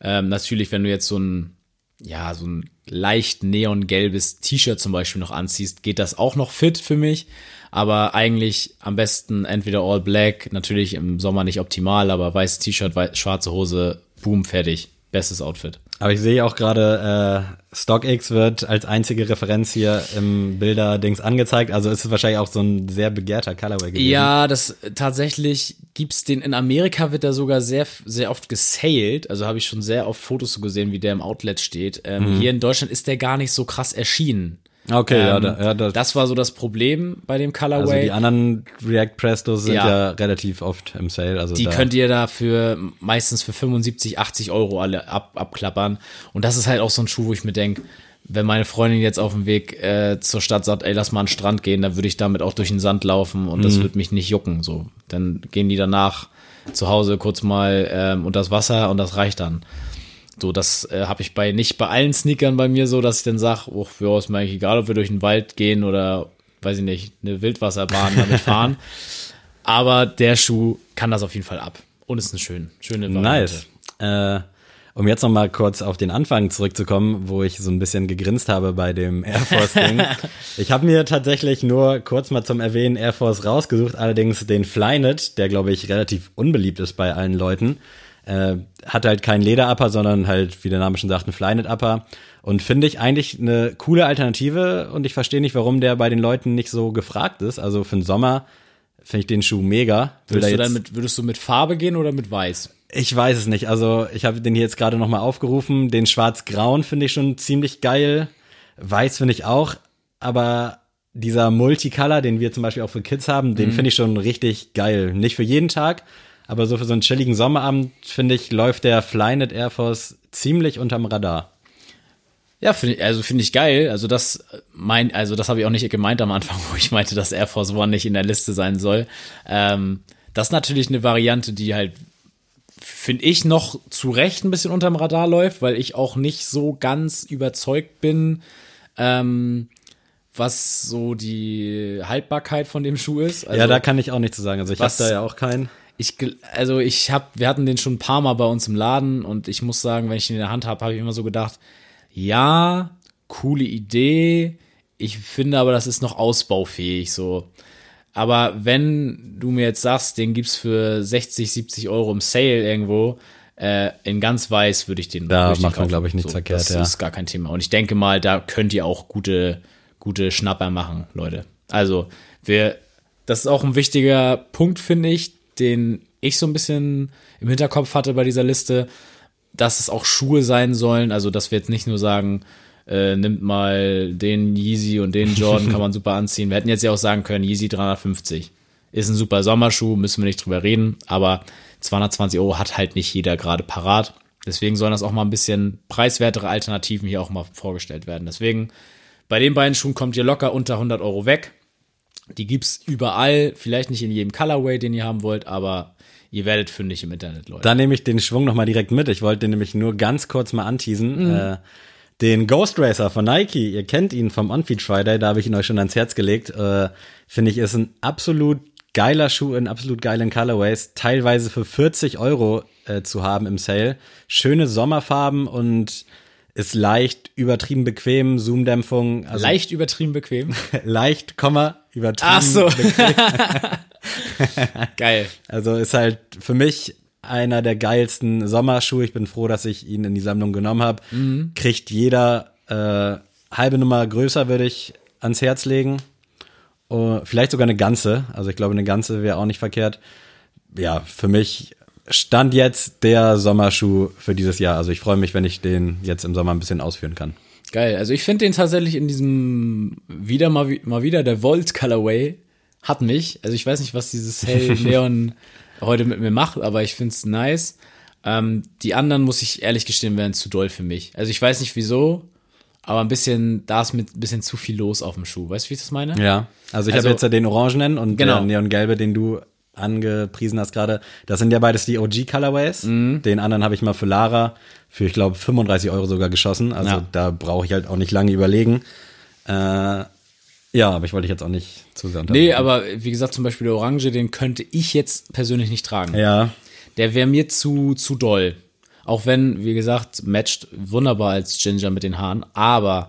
Ähm, natürlich, wenn du jetzt so ein, ja, so ein leicht neongelbes T-Shirt zum Beispiel noch anziehst, geht das auch noch fit für mich. Aber eigentlich am besten entweder all black, natürlich im Sommer nicht optimal, aber weißes T-Shirt, wei- schwarze Hose, boom, fertig. Bestes Outfit. Aber ich sehe auch gerade, äh, StockX wird als einzige Referenz hier im Bilder-Dings angezeigt. Also ist es wahrscheinlich auch so ein sehr begehrter Colorway gewesen. Ja, das tatsächlich gibt's den in Amerika wird der sogar sehr sehr oft gesailed, also habe ich schon sehr oft Fotos so gesehen, wie der im Outlet steht. Ähm, Hier in Deutschland ist der gar nicht so krass erschienen. Okay, ja, Ähm, da, ja da, das war so das Problem bei dem also Colorway. die anderen React Prestos sind ja. Ja. relativ oft im Sale. Also die da, könnt ihr dafür meistens für 75, 80 Euro alle ab, abklappern. Und das ist halt auch so ein Schuh, wo ich mir denke, wenn meine Freundin jetzt auf dem Weg äh, zur Stadt sagt, ey, lass mal an den Strand gehen, dann würde ich damit auch durch den Sand laufen und Mhm. das würde mich nicht jucken. So, dann gehen die danach zu Hause kurz mal ähm, unter das Wasser und das reicht dann. So, das äh, habe ich bei nicht bei allen Sneakern bei mir so, dass ich dann sage, oh, ja, ist mir eigentlich egal, ob wir durch den Wald gehen oder weiß ich nicht, eine Wildwasserbahn damit fahren. Aber der Schuh kann das auf jeden Fall ab. Und ist eine schön, schöne Variante. Nice. Äh, um jetzt noch mal kurz auf den Anfang zurückzukommen, wo ich so ein bisschen gegrinst habe bei dem Air Force Ding. ich habe mir tatsächlich nur kurz mal zum Erwähnen Air Force rausgesucht, allerdings den Flynet, der glaube ich relativ unbeliebt ist bei allen Leuten. Äh, hat halt keinen Lederupper, sondern halt, wie der Name schon sagt, einen Flynet-Upper. Und finde ich eigentlich eine coole Alternative und ich verstehe nicht, warum der bei den Leuten nicht so gefragt ist. Also für den Sommer finde ich den Schuh mega. Will Würdest du, dann mit, würdest du mit Farbe gehen oder mit Weiß? ich weiß es nicht. Also ich habe den hier jetzt gerade nochmal aufgerufen. Den schwarz-grauen finde ich schon ziemlich geil. Weiß finde ich auch. Aber dieser Multicolor, den wir zum Beispiel auch für Kids haben, den finde ich schon richtig geil. Nicht für jeden Tag, aber so für so einen chilligen Sommerabend, finde ich, läuft der Flynet Air Force ziemlich unterm Radar. Ja, finde ich, also finde ich geil. Also das äh, mein, also das habe ich auch nicht gemeint am Anfang, wo ich meinte, dass Air Force One nicht in der Liste sein soll. Ähm, das ist natürlich eine Variante, die halt finde ich noch zu Recht ein bisschen unterm Radar läuft, weil ich auch nicht so ganz überzeugt bin, ähm, was so die Haltbarkeit von dem Schuh ist. Also, ja, da kann ich auch nichts zu sagen. Also ich habe da ja auch keinen. Ich, also ich habe, wir hatten den schon ein paar Mal bei uns im Laden und ich muss sagen, wenn ich ihn in der Hand habe, habe ich immer so gedacht, ja, coole Idee. Ich finde aber, das ist noch ausbaufähig so. Aber wenn du mir jetzt sagst, den gibt's für 60, 70 Euro im Sale irgendwo, äh, in ganz weiß würde ich den. Da den macht man, kaufen. glaub ich, nichts verkehrt, Das ja. ist gar kein Thema. Und ich denke mal, da könnt ihr auch gute, gute Schnapper machen, Leute. Also, wir, das ist auch ein wichtiger Punkt, finde ich, den ich so ein bisschen im Hinterkopf hatte bei dieser Liste, dass es auch Schuhe sein sollen. Also, dass wir jetzt nicht nur sagen, äh, nimmt mal den Yeezy und den Jordan, kann man super anziehen. Wir hätten jetzt ja auch sagen können, Yeezy 350 ist ein super Sommerschuh, müssen wir nicht drüber reden, aber 220 Euro hat halt nicht jeder gerade parat. Deswegen sollen das auch mal ein bisschen preiswertere Alternativen hier auch mal vorgestellt werden. Deswegen, bei den beiden Schuhen kommt ihr locker unter 100 Euro weg. Die gibt's überall, vielleicht nicht in jedem Colorway, den ihr haben wollt, aber ihr werdet fündig im Internet, Leute. Da nehme ich den Schwung nochmal direkt mit. Ich wollte den nämlich nur ganz kurz mal anteasen. Äh, den Ghost Racer von Nike, ihr kennt ihn vom On-Feed Friday, da habe ich ihn euch schon ans Herz gelegt. Äh, Finde ich, ist ein absolut geiler Schuh in absolut geilen Colorways. Teilweise für 40 Euro äh, zu haben im Sale. Schöne Sommerfarben und ist leicht übertrieben bequem, Zoomdämpfung. Also Leicht übertrieben bequem. leicht, Komma, übertrieben. Ach so. Geil. Also ist halt für mich einer der geilsten Sommerschuhe. Ich bin froh, dass ich ihn in die Sammlung genommen habe. Kriegt jeder äh, halbe Nummer größer, würde ich ans Herz legen. Oh, vielleicht sogar eine ganze. Also ich glaube, eine ganze wäre auch nicht verkehrt. Ja, für mich stand jetzt der Sommerschuh für dieses Jahr. Also ich freue mich, wenn ich den jetzt im Sommer ein bisschen ausführen kann. Geil. Also ich finde den tatsächlich in diesem wieder mal, mal wieder der Volt Colorway hat mich. Also ich weiß nicht, was dieses hell Neon heute mit mir macht, aber ich finde es nice. Ähm, die anderen muss ich ehrlich gestehen, wären zu doll für mich. Also ich weiß nicht wieso, aber ein bisschen, da ist mit ein bisschen zu viel los auf dem Schuh. Weißt du, wie ich das meine? Ja, also ich Also- habe jetzt ja den Orangenen und Genau. der Neongelbe, den du angepriesen hast gerade. Das sind ja beides die OG Colorways. Mhm. Den anderen habe ich mal für Lara für, ich glaube, 35 Euro sogar geschossen. Also Ja. da brauche ich halt auch nicht lange überlegen. Äh, ja, aber ich wollte dich jetzt auch nicht zu sehr Nee, aber wie gesagt, zum Beispiel der Orange, den könnte ich jetzt persönlich nicht tragen. Ja, Der wäre mir zu, zu doll. Auch wenn, wie gesagt, matcht wunderbar als Ginger mit den Haaren, aber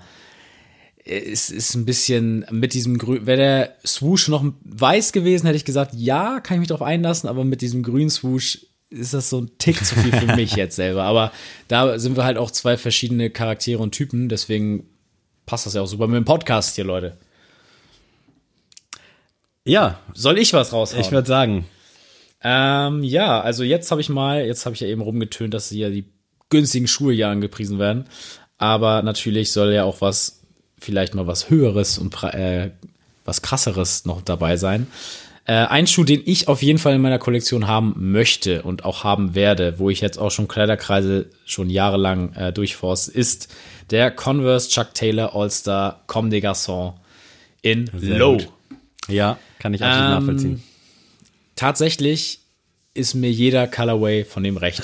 es ist ein bisschen mit diesem Grün, wäre der Swoosh noch weiß gewesen, hätte ich gesagt, ja, kann ich mich drauf einlassen, aber mit diesem grünen Swoosh ist das so ein Tick zu viel für mich jetzt selber. Aber da sind wir halt auch zwei verschiedene Charaktere und Typen, deswegen passt das ja auch super mit dem Podcast hier, Leute. ja, Soll ich was raushauen? ich würde sagen, Ähm, ja, also jetzt habe ich mal, jetzt habe ich ja eben rumgetönt, dass hier die günstigen Schuhe ja angepriesen werden. Aber natürlich soll ja auch was, vielleicht mal was Höheres und äh, was krasseres noch dabei sein. Äh, ein Schuh, den ich auf jeden Fall in meiner Kollektion haben möchte und auch haben werde, wo ich jetzt auch schon Kleiderkreise schon jahrelang äh, durchforst, ist der Converse Chuck Taylor All-Star Comme des Garçons in Low. gut. ja, kann ich absolut Ähm, nachvollziehen. tatsächlich ist mir jeder Colorway von dem recht.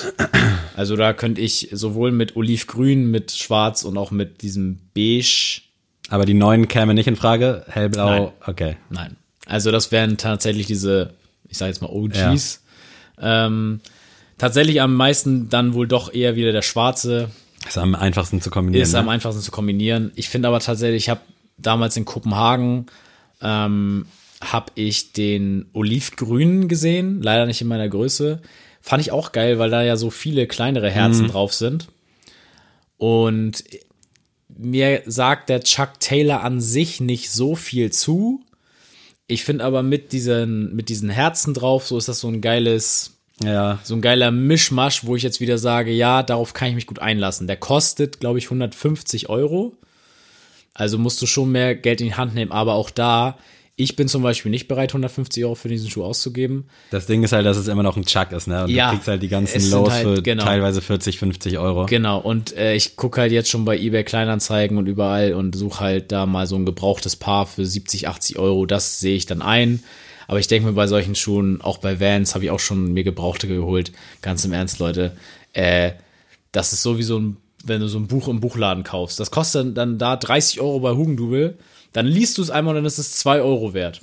Also da könnte ich sowohl mit Olivgrün, mit Schwarz und auch mit diesem Beige. Aber die neuen kämen nicht in Frage. Hellblau, Nein. okay. Nein. Also das wären tatsächlich diese, ich sage jetzt mal OGs. Ähm, tatsächlich am meisten dann wohl doch eher wieder der Schwarze. Ist am einfachsten zu kombinieren. Ist ne? am einfachsten zu kombinieren. Ich finde aber tatsächlich, ich habe damals in Kopenhagen ähm, habe ich den Olivgrün gesehen, leider nicht in meiner Größe. Fand ich auch geil, weil da ja so viele kleinere Herzen drauf sind. Und mir sagt der Chuck Taylor an sich nicht so viel zu. Ich finde aber mit diesen, mit diesen Herzen drauf, so ist das so ein geiles, ja, so ein geiler Mischmasch, wo ich jetzt wieder sage, ja, darauf kann ich mich gut einlassen. Der kostet, glaube ich, 150 Euro. Also musst du schon mehr Geld in die Hand nehmen, aber auch da, ich bin zum Beispiel nicht bereit, 150 Euro für diesen Schuh auszugeben. Das Ding ist halt, dass es immer noch ein Chuck ist, ne? Und Ja, du kriegst halt die ganzen Lows halt- für genau. teilweise 40, 50 Euro. Genau, und äh, ich gucke halt jetzt schon bei eBay Kleinanzeigen und überall und suche halt da mal so ein gebrauchtes Paar für 70, 80 Euro. Das sehe ich dann ein. Aber ich denke mir bei solchen Schuhen, auch bei Vans, habe ich auch schon mir Gebrauchte geholt. Ganz im Ernst, Leute. Äh, das ist sowieso ein, wenn du so ein Buch im Buchladen kaufst. Das kostet dann da 30 Euro bei Hugendubel. Dann liest du es einmal und dann ist es 2 Euro wert.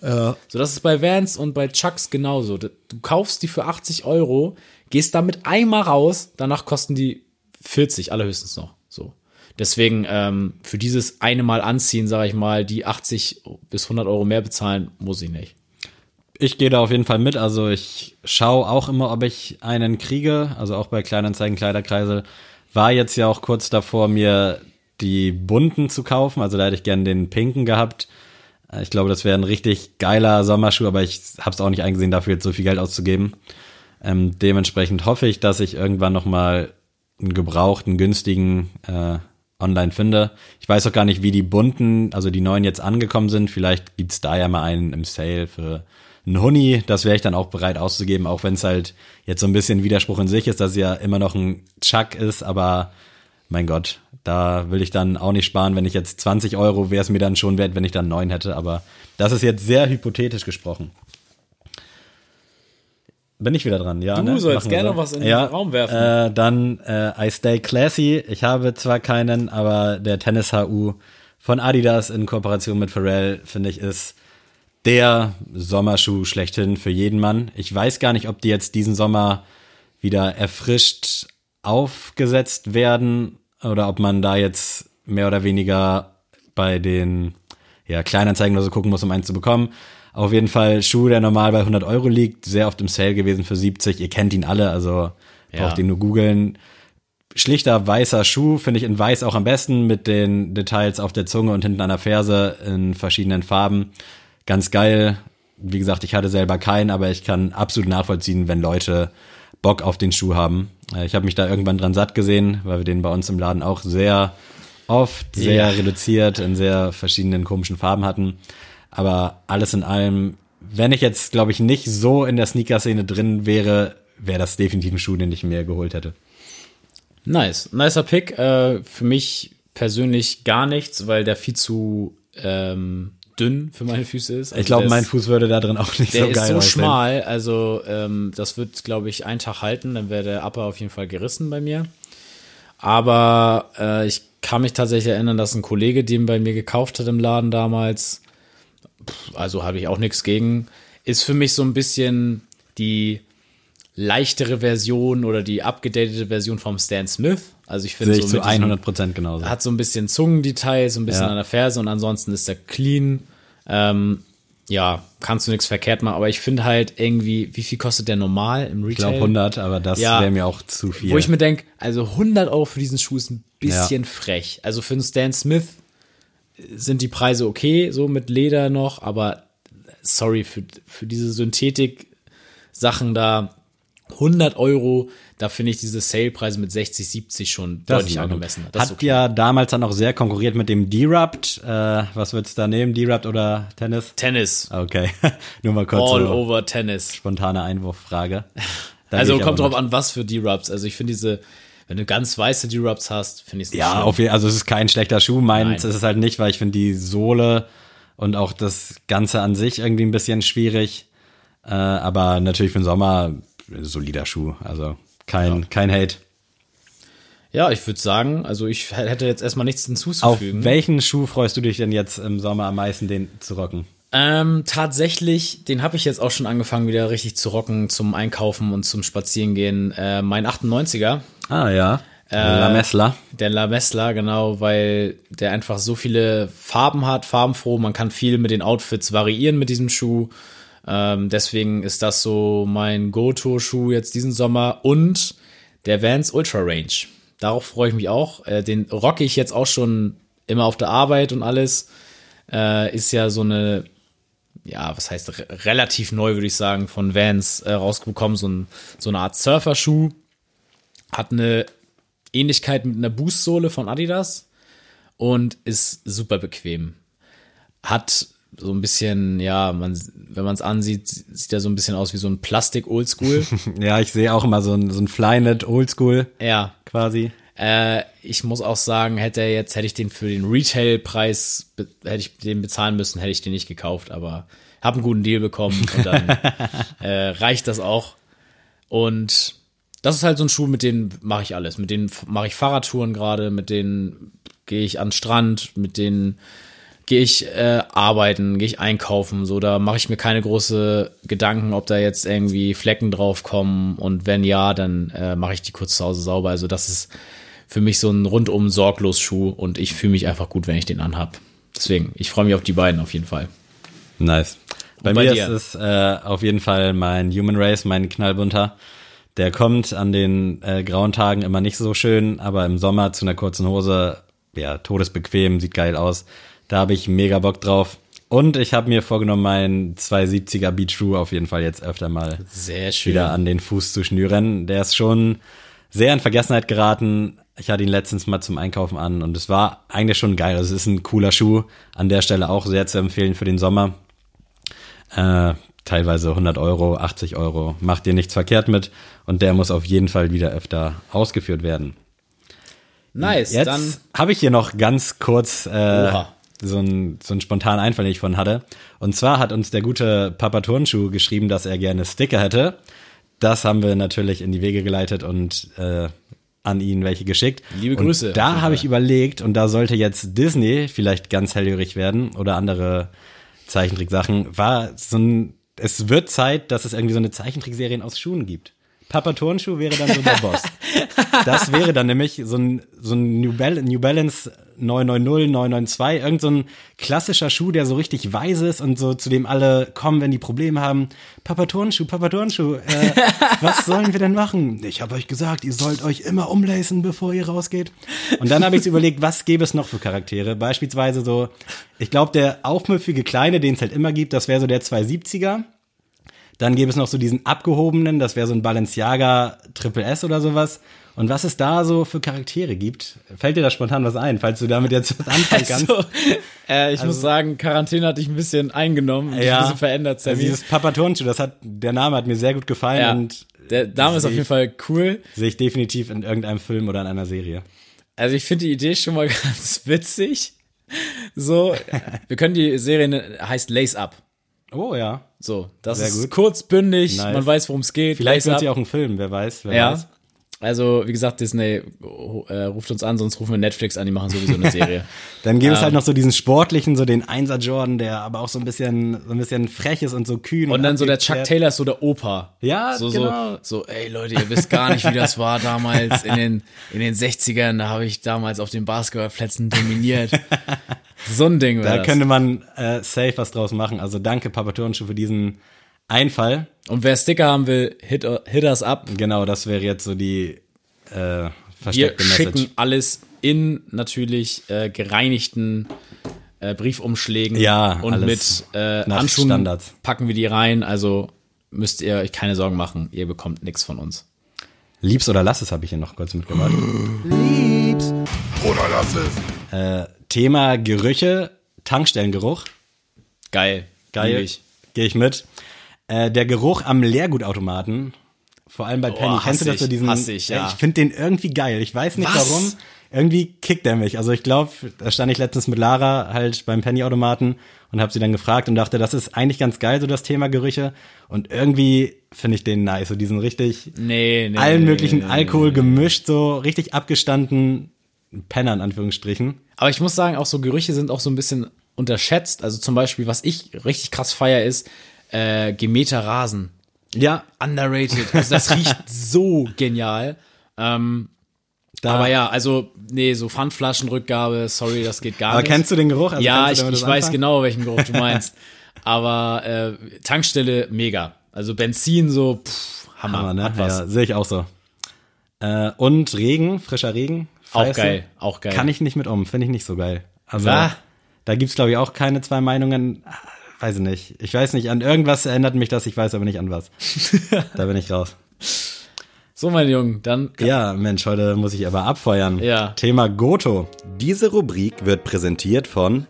So, das ist bei Vans und bei Chucks genauso. Du kaufst die für 80 Euro, gehst damit einmal raus, danach kosten die 40, allerhöchstens noch. So. Deswegen, ähm, für dieses eine Mal anziehen, sage ich mal, die 80 bis 100 Euro mehr bezahlen, muss ich nicht. Ich gehe da auf jeden Fall mit. Also ich schaue auch immer, ob ich einen kriege. Also auch bei Kleinanzeigen, Kleiderkreisel. War jetzt ja auch kurz davor, mir die bunten zu kaufen. Also da hätte ich gern den pinken gehabt. Äh, Ich glaube, das wäre ein richtig geiler Sommerschuh, aber ich habe es auch nicht eingesehen, dafür jetzt so viel Geld auszugeben. Ähm, dementsprechend hoffe ich, dass ich irgendwann noch mal einen gebrauchten, günstigen äh, online finde. Ich weiß auch gar nicht, wie die bunten, also die neuen jetzt angekommen sind. Vielleicht gibt's da ja mal einen im Sale für einen Huni. Das wäre ich dann auch bereit auszugeben, auch wenn es halt jetzt so ein bisschen Widerspruch in sich ist, dass ja immer noch ein Chuck ist, aber mein Gott, da will ich dann auch nicht sparen. Wenn ich jetzt 20 Euro, wäre es mir dann schon wert, wenn ich dann neun hätte. Aber das ist jetzt sehr hypothetisch gesprochen. Bin ich wieder dran, ja. Du ne? sollst gerne so. was in den ja, Raum werfen. Äh, dann äh, I Stay Classy. Ich habe zwar keinen, aber der Tennis HU von Adidas in Kooperation mit Pharrell, finde ich, ist der Sommerschuh schlechthin für jeden Mann. Ich weiß gar nicht, ob die jetzt diesen Sommer wieder erfrischt aufgesetzt werden oder ob man da jetzt mehr oder weniger bei den ja, Kleinanzeigen oder so gucken muss, um eins zu bekommen. Auf jeden Fall Schuh, der normal bei 100 Euro liegt, sehr oft im Sale gewesen für 70. Ihr kennt ihn alle, also Ja. braucht ihn nur googeln. Schlichter weißer Schuh, finde ich in weiß auch am besten, mit den Details auf der Zunge und hinten an der Ferse in verschiedenen Farben. Ganz geil. Wie gesagt, ich hatte selber keinen, aber ich kann absolut nachvollziehen, wenn Leute Bock auf den Schuh haben. Äh, Ich habe mich da irgendwann dran satt gesehen, weil wir den bei uns im Laden auch sehr oft, sehr Ja. reduziert in sehr verschiedenen komischen Farben hatten. Aber alles in allem, wenn ich jetzt, glaube ich, nicht so in der Sneaker-Szene drin wäre, wäre das definitiv ein Schuh, den ich mir geholt hätte. Nice. Nicer Pick. Äh, für mich persönlich gar nichts, weil der viel zu ähm, dünn für meine Füße ist. Also Ich glaube, der mein ist- Fuß würde da drin auch nicht Der so ist geil so aussehen. schmal, also ähm, das wird, glaube ich, einen Tag halten, dann wäre der Upper auf jeden Fall gerissen bei mir. Aber äh, ich kann mich tatsächlich erinnern, dass ein Kollege den bei mir gekauft hat im Laden damals. Pff, Also habe ich auch nichts gegen. Ist für mich so ein bisschen die leichtere Version oder die abgedatete Version vom Stan Smith. Also ich finde Sehe ich so zu mit diesem- 100 Prozent genauso. hat so ein bisschen Zungendetails, so ein bisschen Ja. an der Ferse und ansonsten ist er clean. Ähm, ja, kannst du nichts verkehrt machen, aber ich finde halt irgendwie, wie viel kostet der normal im Retail? Ich glaube 100, aber das Ja. wäre mir auch zu viel. Wo ich mir denke, also 100 Euro für diesen Schuh ist ein bisschen frech. Also für einen Stan Smith sind die Preise okay, so mit Leder noch, aber sorry, für, für diese Synthetik-Sachen da 100 Euro, da finde ich diese Sale-Preise mit 60, 70 schon Das deutlich angemessen. Das Hat okay. ja damals dann auch sehr konkurriert mit dem D-Rupt. Äh, was würdest du da nehmen? D-Rupt oder Tennis? Tennis. Okay, nur mal kurz All so over Tennis. spontane Einwurffrage. Da Also kommt drauf an, was für D-Rubs. Also ich finde diese, wenn du ganz weiße D-Rubs hast, finde ich es. Ja, auf jeden also es ist kein schlechter Schuh. Meins ist es halt nicht, weil ich finde die Sohle und auch das Ganze an sich irgendwie ein bisschen schwierig. Äh, aber natürlich für den Sommer solider Schuh. Also kein, kein Hate. Ja, ich würde sagen, also ich hätte jetzt erstmal nichts Auf hinzuzufügen. welchen Schuh freust du dich denn jetzt im Sommer am meisten, den zu rocken? Ähm, tatsächlich, den habe ich jetzt auch schon angefangen, wieder richtig zu rocken zum Einkaufen und zum Spazierengehen. Äh, mein 98er, Ah ja, Äh, La Messla. der La Messla, genau, weil der einfach so viele Farben hat, farbenfroh. Man kann viel mit den Outfits variieren mit diesem Schuh. Ähm, deswegen ist das so mein Go-To-Schuh jetzt diesen Sommer und der Vans Ultra Range. Darauf freue ich mich auch. Äh, den rocke ich jetzt auch schon immer auf der Arbeit und alles. Äh, ist ja so eine, ja, was heißt re relativ neu, würde ich sagen, von Vans äh, rausgekommen. So, ein, so eine Art Surfer-Schuh. Hat eine Ähnlichkeit mit einer Boostsohle von Adidas und ist super bequem. Hat so ein bisschen, ja, man, wenn man es ansieht, sieht er so ein bisschen aus wie so ein Plastik Oldschool. Ja, ich sehe auch immer so ein, so ein Flynet Oldschool ja. quasi. Äh, ich muss auch sagen, hätte er jetzt, hätte ich den für den Retail-Preis, hätte ich den bezahlen müssen, hätte ich den nicht gekauft, aber habe einen guten Deal bekommen und dann äh, reicht das auch. Und das ist halt so ein Schuh, mit denen mache ich alles. Mit denen mache ich Fahrradtouren gerade, mit denen gehe ich an den Strand, mit denen gehe ich äh, arbeiten, gehe ich einkaufen, so da mache ich mir keine große Gedanken, ob da jetzt irgendwie Flecken drauf kommen und wenn ja, dann äh, mache ich die kurz zu Hause sauber. Also das ist für mich so ein rundum sorglos Schuh und ich fühle mich einfach gut, wenn ich den anhab. Deswegen, ich freue mich auf die beiden auf jeden Fall. Nice. Bei, bei mir dir? ist es äh, auf jeden Fall mein Human Race, mein knallbunter. Der kommt an den äh, grauen Tagen immer nicht so schön, aber im Sommer zu einer kurzen Hose, ja, todesbequem, sieht geil aus. Da habe ich mega Bock drauf. Und ich habe mir vorgenommen, meinen 270er Beach Shoe auf jeden Fall jetzt öfter mal wieder an den Fuß zu schnüren. Der ist schon sehr in Vergessenheit geraten. Ich hatte ihn letztens mal zum Einkaufen an und es war eigentlich schon geil. Also es ist ein cooler Schuh. An der Stelle auch sehr zu empfehlen für den Sommer. Äh, teilweise 100 Euro, 80 Euro. Macht ihr nichts verkehrt mit. Und der muss auf jeden Fall wieder öfter ausgeführt werden. Nice, Jetzt habe ich hier noch ganz kurz äh, Oha. So einen so einen spontanen Einfall, den ich von hatte. Und zwar hat uns der gute Papa Turnschuh geschrieben, dass er gerne Sticker hätte. Das haben wir natürlich in die Wege geleitet und äh, an ihn welche geschickt. Liebe Grüße, Und da habe ich überlegt, und da sollte jetzt Disney vielleicht ganz hellhörig werden oder andere Zeichentricksachen, war so ein, es wird Zeit, dass es irgendwie so eine Zeichentrickserien aus Schuhen gibt. Papa Turnschuh wäre dann so der Boss. Das wäre dann nämlich so ein, so ein New, Bal New Balance 990, 992, irgend so ein klassischer Schuh, der so richtig weise ist und so zu dem alle kommen, wenn die Probleme haben. Papa Turnschuh, Papa Turnschuh, äh, was sollen wir denn machen? Ich habe euch gesagt, ihr sollt euch immer umlacen, bevor ihr rausgeht. Und dann habe ich überlegt, was gäbe es noch für Charaktere? Beispielsweise so, ich glaube, der aufmüpfige Kleine, den es halt immer gibt, das wäre so der 270er. Dann gäbe es noch so diesen abgehobenen, das wäre so ein Balenciaga Triple S oder sowas. Und was es da so für Charaktere gibt, fällt dir da spontan was ein, falls du damit jetzt was anfangen kannst? Also, äh, ich muss sagen, Quarantäne hat dich ein bisschen eingenommen, und dich ein bisschen verändert, also Sammy. dieses Papa Turnschuh, das hat, der Name hat mir sehr gut gefallen ja, und der Name ist auf jeden Fall cool. sehe ich definitiv in irgendeinem Film oder in einer Serie. Also ich finde die Idee schon mal ganz witzig. So, wir können die Serie ne- heißt Lace Up. Oh ja. So, das Sehr ist gut. kurz, bündig, Nice. man weiß, worum es geht. Vielleicht wird sie auch ein Film, wer weiß, wer Ja. weiß. Also, wie gesagt, Disney äh, ruft uns an, sonst rufen wir Netflix an, die machen sowieso eine Serie. Dann gibt es halt noch so diesen sportlichen, so den Einser Jordan, der aber auch so ein bisschen, so ein bisschen frech ist und so kühn. Und dann so der Chuck. Taylor ist so der Opa. Ja, so, genau. So, so, ey Leute, ihr wisst gar nicht, wie das war damals in den, in den 60ern. Da habe ich damals auf den Basketballplätzen dominiert. So ein Ding Da wäre das. könnte man äh, safe was draus machen. Also danke, Papa Turnschuh, für diesen Einfall. Und wer Sticker haben will, hit, hit us up. Genau, das wäre jetzt so die äh, Wir versteckte schicken Message. alles in natürlich äh, gereinigten äh, Briefumschlägen Ja, und alles mit äh, nach Handschuhen Standards. packen wir die rein. Also müsst ihr euch keine Sorgen machen, ihr bekommt nichts von uns. Liebs oder lass es habe ich hier noch kurz mitgebracht. Oder lass es. Äh, Thema Gerüche, Tankstellengeruch. Geil, Geil. Gehe ich mit. Äh, der Geruch am Leergutautomaten. Vor allem bei Penny. hasse Kennst du das so diesen? hasse ich, ja. Ich finde den irgendwie geil. Ich weiß nicht Was? warum. Irgendwie kickt er mich. Also ich glaube, da stand ich letztens mit Lara halt beim Penny-Automaten und habe sie dann gefragt und dachte, das ist eigentlich ganz geil, so das Thema Gerüche. Und irgendwie finde ich den nice. So diesen richtig Nee, nee. allen möglichen nee, Alkohol gemischt, so richtig abgestanden Penner in Anführungsstrichen. Aber ich muss sagen, auch so Gerüche sind auch so ein bisschen unterschätzt. Also zum Beispiel, was ich richtig krass feier, ist äh, gemähter Rasen. Ja, Underrated. Also das riecht so genial. Ähm, da, aber ja, also, nee, so Pfandflaschenrückgabe, sorry, das geht gar aber nicht. kennst du den Geruch? Also ja, ich, ich weiß genau, welchen Geruch du meinst. aber äh, Tankstelle, mega. Also Benzin so, pff, Hammer, Hammer, ne? hat was. Ja, sehe ich auch so. Äh, und Regen, frischer Regen. Auch geil, auch geil. Kann ich nicht mit um, finde ich nicht so geil. Also, Ah. da gibt's glaube ich auch keine zwei Meinungen. Weiß ich nicht. Ich weiß nicht, an irgendwas erinnert mich das, ich weiß aber nicht an was. da bin ich raus. So, mein Junge, dann Ja, Mensch, heute muss ich aber abfeuern. Ja. Thema Goto. Diese Rubrik wird präsentiert von.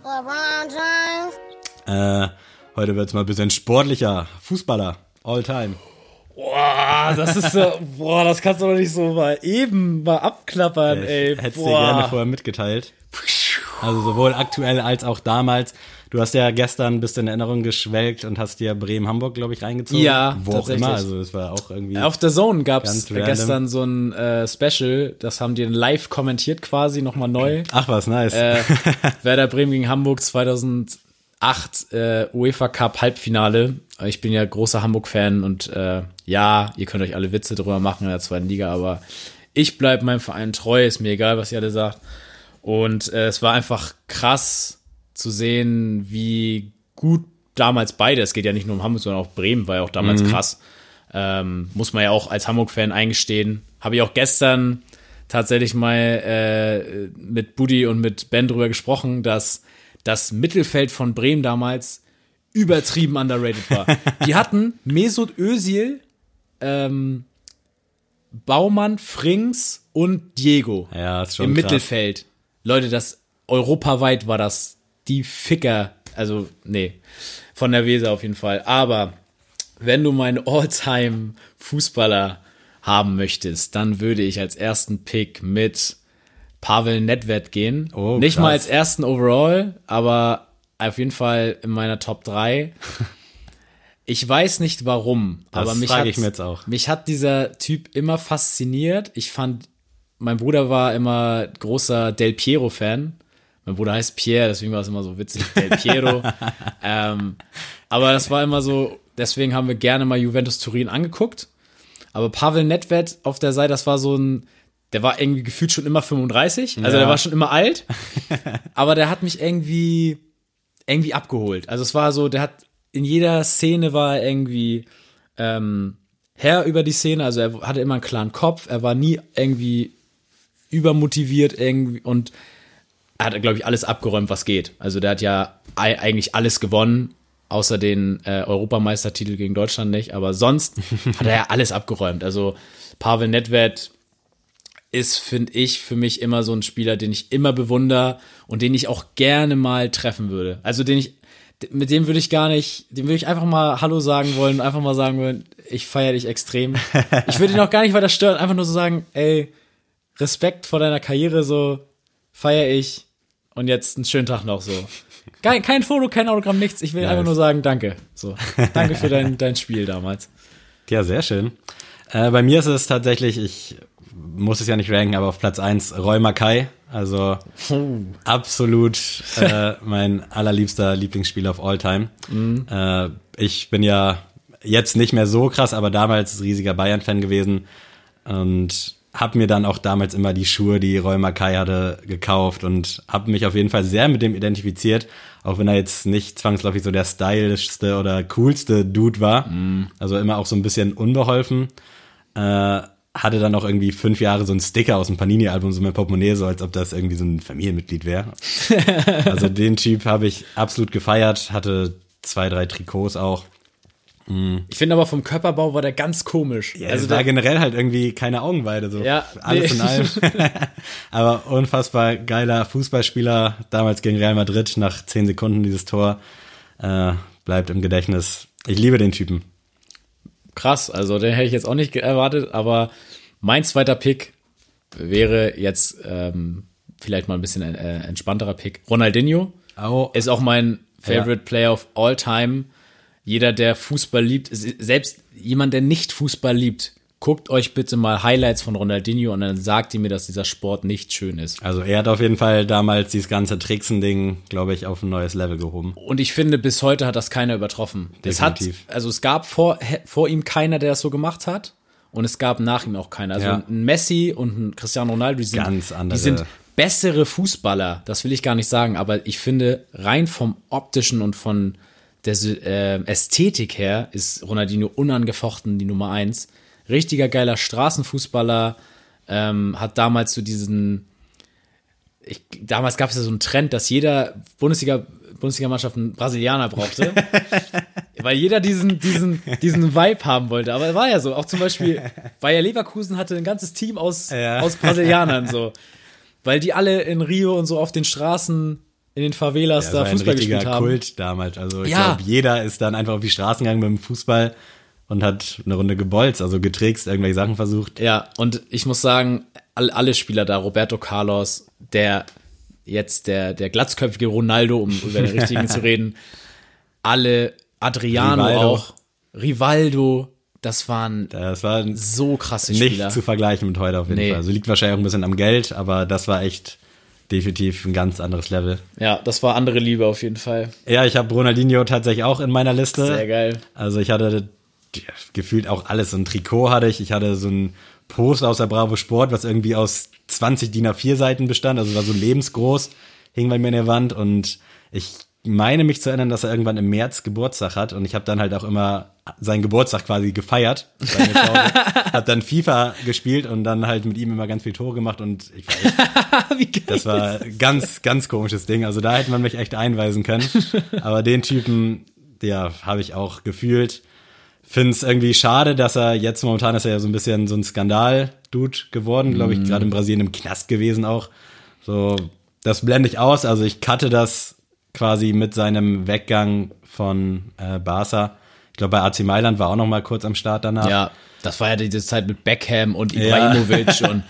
Äh, heute wird's mal ein bisschen sportlicher. Fußballer. All time. Boah, das ist so, boah, das kannst du doch nicht so mal eben mal abklappern, ey. Ich hätte dir gerne vorher mitgeteilt. Also sowohl aktuell als auch damals. Du hast ja gestern bist in Erinnerung geschwelgt und hast dir Bremen-Hamburg, glaube ich, reingezogen. Ja, Wo auch immer. Also es war auch irgendwie. Auf der Zone gab's Ganz random. gestern so ein äh, Special, das haben die live kommentiert quasi nochmal neu. Ach was, nice. äh, Werder Bremen gegen Hamburg 2008 äh, UEFA Cup Halbfinale. Ich bin ja großer Hamburg-Fan und äh, ja, ihr könnt euch alle Witze drüber machen in der zweiten Liga, aber ich bleib meinem Verein treu, ist mir egal, was ihr alle sagt. Und äh, es war einfach krass zu sehen, wie gut damals beide, es geht ja nicht nur um Hamburg, sondern auch Bremen war ja auch damals krass. Ähm, muss man ja auch als Hamburg-Fan eingestehen. Habe ich auch gestern tatsächlich mal äh, mit Buddy und mit Ben drüber gesprochen, dass das Mittelfeld von Bremen damals übertrieben underrated war. Die hatten Mesut Özil, ähm, Baumann, Frings und Diego ja, ist schon im krass. Mittelfeld. Leute, das europaweit war das die Ficker, also nee, von der Weser auf jeden Fall. Aber wenn du meinen All-Time Fußballer haben möchtest, dann würde ich als ersten Pick mit Pavel Nedved gehen. Oh, Nicht krass. mal als ersten Overall, aber auf jeden Fall in meiner Top 3. Ich weiß nicht warum, aber mich hat, mich hat dieser Typ immer fasziniert. Ich fand, mein Bruder war immer großer Del Piero-Fan. Mein Bruder heißt Pierre, deswegen war es immer so witzig, Del Piero. ähm, aber das war immer so, deswegen haben wir gerne mal Juventus Turin angeguckt. Aber Pavel Nedved auf der Seite, das war so ein, der war irgendwie gefühlt schon immer 35, also Ja. der war schon immer alt. aber der hat mich irgendwie, irgendwie abgeholt. Also es war so, der hat, in jeder Szene war er irgendwie ähm, Herr über die Szene, also er hatte immer einen klaren Kopf, er war nie irgendwie übermotiviert irgendwie und er hat, glaube ich, alles abgeräumt, was geht. Also der hat ja ei- eigentlich alles gewonnen, außer den äh, Europameistertitel gegen Deutschland nicht, aber sonst hat er ja alles abgeräumt. Also Pavel Nedved ist, finde ich, für mich immer so ein Spieler, den ich immer bewundere und den ich auch gerne mal treffen würde. Also den ich, mit dem würde ich gar nicht, dem würde ich einfach mal Hallo sagen wollen, einfach mal sagen wollen, ich feiere dich extrem. Ich würde ihn auch gar nicht weiter stören, einfach nur so sagen, ey, Respekt vor deiner Karriere, so feiere ich und jetzt einen schönen Tag noch so. Kein, kein Foto, kein Autogramm, nichts. Ich will einfach nur sagen, danke. So, danke für dein, dein Spiel damals. Ja, sehr schön. Äh, bei mir ist es tatsächlich, ich muss es ja nicht ranken, aber auf Platz 1 Roy Mackay. Also absolut äh, mein allerliebster Lieblingsspieler of all time. Äh, ich bin ja jetzt nicht mehr so krass, aber damals riesiger Bayern-Fan gewesen und habe mir dann auch damals immer die Schuhe, die Roy Mackay hatte, gekauft und habe mich auf jeden Fall sehr mit dem identifiziert, auch wenn er jetzt nicht zwangsläufig so der stylischste oder coolste Dude war. Also immer auch so ein bisschen unbeholfen. Äh, hatte dann auch irgendwie fünf Jahre so einen Sticker aus dem Panini-Album, so mein Portemonnaie, so als ob das irgendwie so ein Familienmitglied wäre. also den Typ habe ich absolut gefeiert, hatte zwei, drei Trikots auch. Ich finde aber vom Körperbau war der ganz komisch. Ja, also der, generell halt irgendwie keine Augenweide, so Ja, alles nee. in allem. Aber unfassbar geiler Fußballspieler, damals gegen Real Madrid, nach zehn Sekunden dieses Tor, äh, bleibt im Gedächtnis. Ich liebe den Typen. krass, also den hätte ich jetzt auch nicht erwartet, aber mein zweiter Pick wäre jetzt ähm, vielleicht mal ein bisschen ein äh, entspannterer Pick. Ronaldinho Oh, ist auch mein Favorite Player of all time. Jeder, der Fußball liebt, selbst jemand, der nicht Fußball liebt, guckt euch bitte mal Highlights von Ronaldinho und dann sagt ihr mir, dass dieser Sport nicht schön ist. also er hat auf jeden Fall damals dieses ganze Tricksen-Ding, glaube ich, auf ein neues Level gehoben. Und ich finde, bis heute hat das keiner übertroffen. Es hat, Definitiv. also es gab vor, vor ihm keiner, der das so gemacht hat. Und es gab nach ihm auch keiner. Also Ja. ein Messi und ein Cristiano Ronaldo, die sind, Ganz andere- die sind bessere Fußballer. Das will ich gar nicht sagen. Aber ich finde, rein vom optischen und von der äh, Ästhetik her ist Ronaldinho unangefochten die Nummer eins. Richtiger geiler Straßenfußballer. Ähm, hat damals so diesen, ich, damals gab es ja so einen Trend, dass jeder Bundesliga, Bundesligamannschaft einen Brasilianer brauchte. weil jeder diesen, diesen, diesen Vibe haben wollte. Aber war ja so. Auch zum Beispiel Bayer Leverkusen hatte ein ganzes Team aus, Ja. aus Brasilianern so. Weil die alle in Rio und so auf den Straßen, in den Favelas Das da Fußball gespielt haben. Kult damals. Also ich Ja. glaube, jeder ist dann einfach auf die Straßen gegangen mit dem Fußball und hat eine Runde gebolzt, also getrickst, irgendwelche Sachen versucht. Ja, und ich muss sagen, all, alle Spieler da, Roberto Carlos, der jetzt der, der glatzköpfige Ronaldo, um über den richtigen zu reden, alle, Adriano Rivaldo. auch, Rivaldo, das waren Das war so krasse nicht Spieler. zu vergleichen mit heute auf jeden Nee. Fall. Also liegt wahrscheinlich auch ein bisschen am Geld, aber das war echt definitiv ein ganz anderes Level. Ja, das war andere Liebe auf jeden Fall. Ja, ich habe Ronaldinho tatsächlich auch in meiner Liste. Sehr geil. Also ich hatte gefühlt auch alles. So ein Trikot hatte ich, ich hatte so ein Poster aus der Bravo Sport, was irgendwie aus 20 DIN A4 Seiten bestand, also war so lebensgroß, hing bei mir in der Wand und ich meine mich zu erinnern, dass er irgendwann im März Geburtstag hat und ich habe dann halt auch immer seinen Geburtstag quasi gefeiert. hab dann FIFA gespielt und dann halt mit ihm immer ganz viel Tore gemacht und ich war echt das war ein ganz, ganz komisches Ding. Also da hätte man mich echt einweisen können. Aber den Typen, der habe ich auch gefühlt. Finde es irgendwie schade, dass er jetzt momentan ist er ja so ein bisschen so ein Skandal-Dude geworden, glaube ich, gerade in Brasilien im Knast gewesen auch. So, das blende ich aus. Also ich cutte das quasi mit seinem Weggang von äh, Barca. Ich glaube, bei AC Mailand war auch noch mal kurz am Start danach. Ja, das war ja diese Zeit mit Beckham und Ibrahimovic und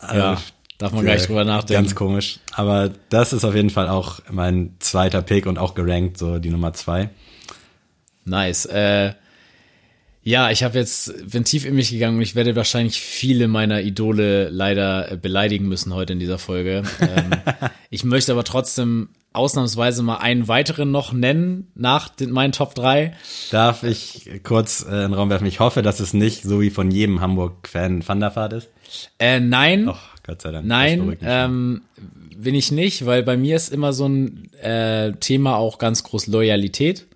Also, Ja. Darf man gar nicht drüber nachdenken. Ganz komisch. Aber das ist auf jeden Fall auch mein zweiter Pick und auch gerankt, so die Nummer zwei. Nice. Äh, ja, ich habe jetzt bin tief in mich gegangen und ich werde wahrscheinlich viele meiner Idole leider äh, beleidigen müssen heute in dieser Folge. Ähm, ich möchte aber trotzdem ausnahmsweise mal einen weiteren noch nennen nach den, meinen Top 3. Darf ich kurz äh, in den Raum werfen? Ich hoffe, dass es nicht so wie von jedem Hamburg-Fan Van der Vaart ist. Äh, nein. Och, Gott sei Dank. Nein, ähm, bin ich nicht, weil bei mir ist immer so ein äh, Thema auch ganz groß Loyalität.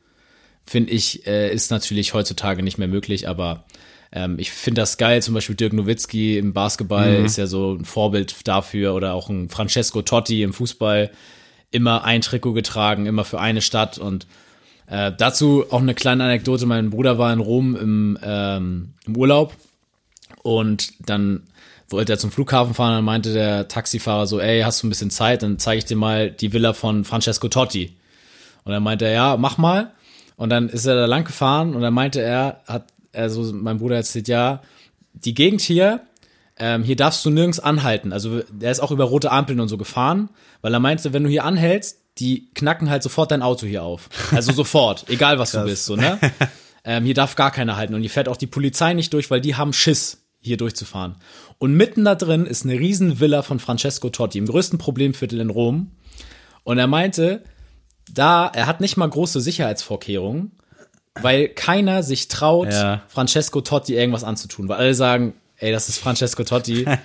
Finde ich, äh, ist natürlich heutzutage nicht mehr möglich, aber ähm, ich finde das geil. Zum Beispiel Dirk Nowitzki im Basketball ist ja so ein Vorbild dafür oder auch ein Francesco Totti im Fußball. Immer ein Trikot getragen, immer für eine Stadt und äh, dazu auch eine kleine Anekdote. Mein Bruder war in Rom im, ähm, im Urlaub und dann wollte er zum Flughafen fahren, dann meinte der Taxifahrer so, ey, hast du ein bisschen Zeit, dann zeige ich dir mal die Villa von Francesco Totti. Und dann meinte er, ja, mach mal. Und dann ist er da lang gefahren und dann meinte er, hat also mein Bruder erzählt, ja, die Gegend hier, ähm, hier darfst du nirgends anhalten. Also der ist auch über rote Ampeln und so gefahren, weil er meinte, wenn du hier anhältst, die knacken halt sofort dein Auto hier auf. Also sofort, egal was du bist, so, ne? Ähm, hier darf gar keiner halten und hier fährt auch die Polizei nicht durch, weil die haben Schiss, hier durchzufahren. Und mitten da drin ist eine riesen Villa von Francesco Totti, im größten Problemviertel in Rom. Und er meinte, da, er hat nicht mal große Sicherheitsvorkehrungen, weil keiner sich traut, Ja. Francesco Totti irgendwas anzutun, weil alle sagen, ey, das ist Francesco Totti.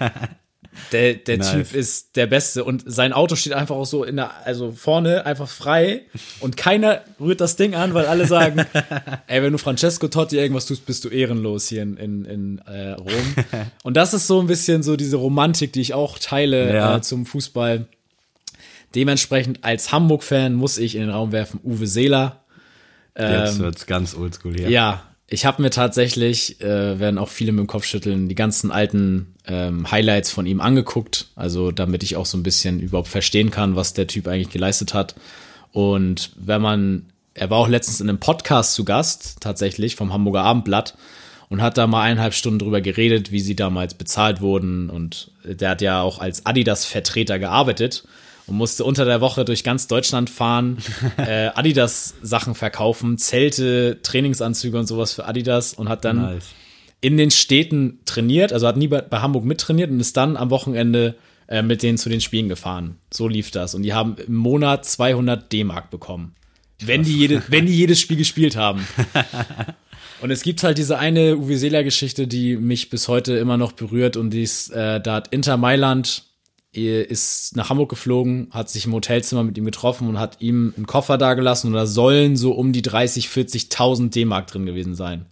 Der, der Nice. Typ ist der Beste und sein Auto steht einfach auch so in der, also vorne einfach frei und keiner rührt das Ding an, weil alle sagen, ey, wenn du Francesco Totti irgendwas tust, bist du ehrenlos hier in, in, in äh, Rom. Und das ist so ein bisschen so diese Romantik, die ich auch teile Ja. äh, zum Fußball. Dementsprechend als Hamburg-Fan muss ich in den Raum werfen Uwe Seeler. Jetzt wird's ganz oldschool hier. Ähm, Ja, ich habe mir tatsächlich, äh, werden auch viele mit dem Kopf schütteln, die ganzen alten ähm, Highlights von ihm angeguckt, also damit ich auch so ein bisschen überhaupt verstehen kann, was der Typ eigentlich geleistet hat. Und wenn man, er war auch letztens in einem Podcast zu Gast, tatsächlich, vom Hamburger Abendblatt und hat da mal eineinhalb Stunden drüber geredet, wie sie damals bezahlt wurden. Und der hat ja auch als Adidas-Vertreter gearbeitet und musste unter der Woche durch ganz Deutschland fahren, äh, Adidas-Sachen verkaufen, Zelte, Trainingsanzüge und sowas für Adidas und hat dann Nice. in den Städten trainiert, also hat nie bei, bei Hamburg mittrainiert und ist dann am Wochenende äh, mit denen zu den Spielen gefahren. So lief das. Und die haben im Monat 200 D-Mark bekommen. Wenn die, jede, wenn die jedes Spiel gespielt haben. Und es gibt halt diese eine Uwe Seeler Geschichte, die mich bis heute immer noch berührt und die ist, äh, da hat Inter Mailand ist nach Hamburg geflogen, hat sich im Hotelzimmer mit ihm getroffen und hat ihm einen Koffer dagelassen und da sollen so um die 30, 40.000 D-Mark drin gewesen sein.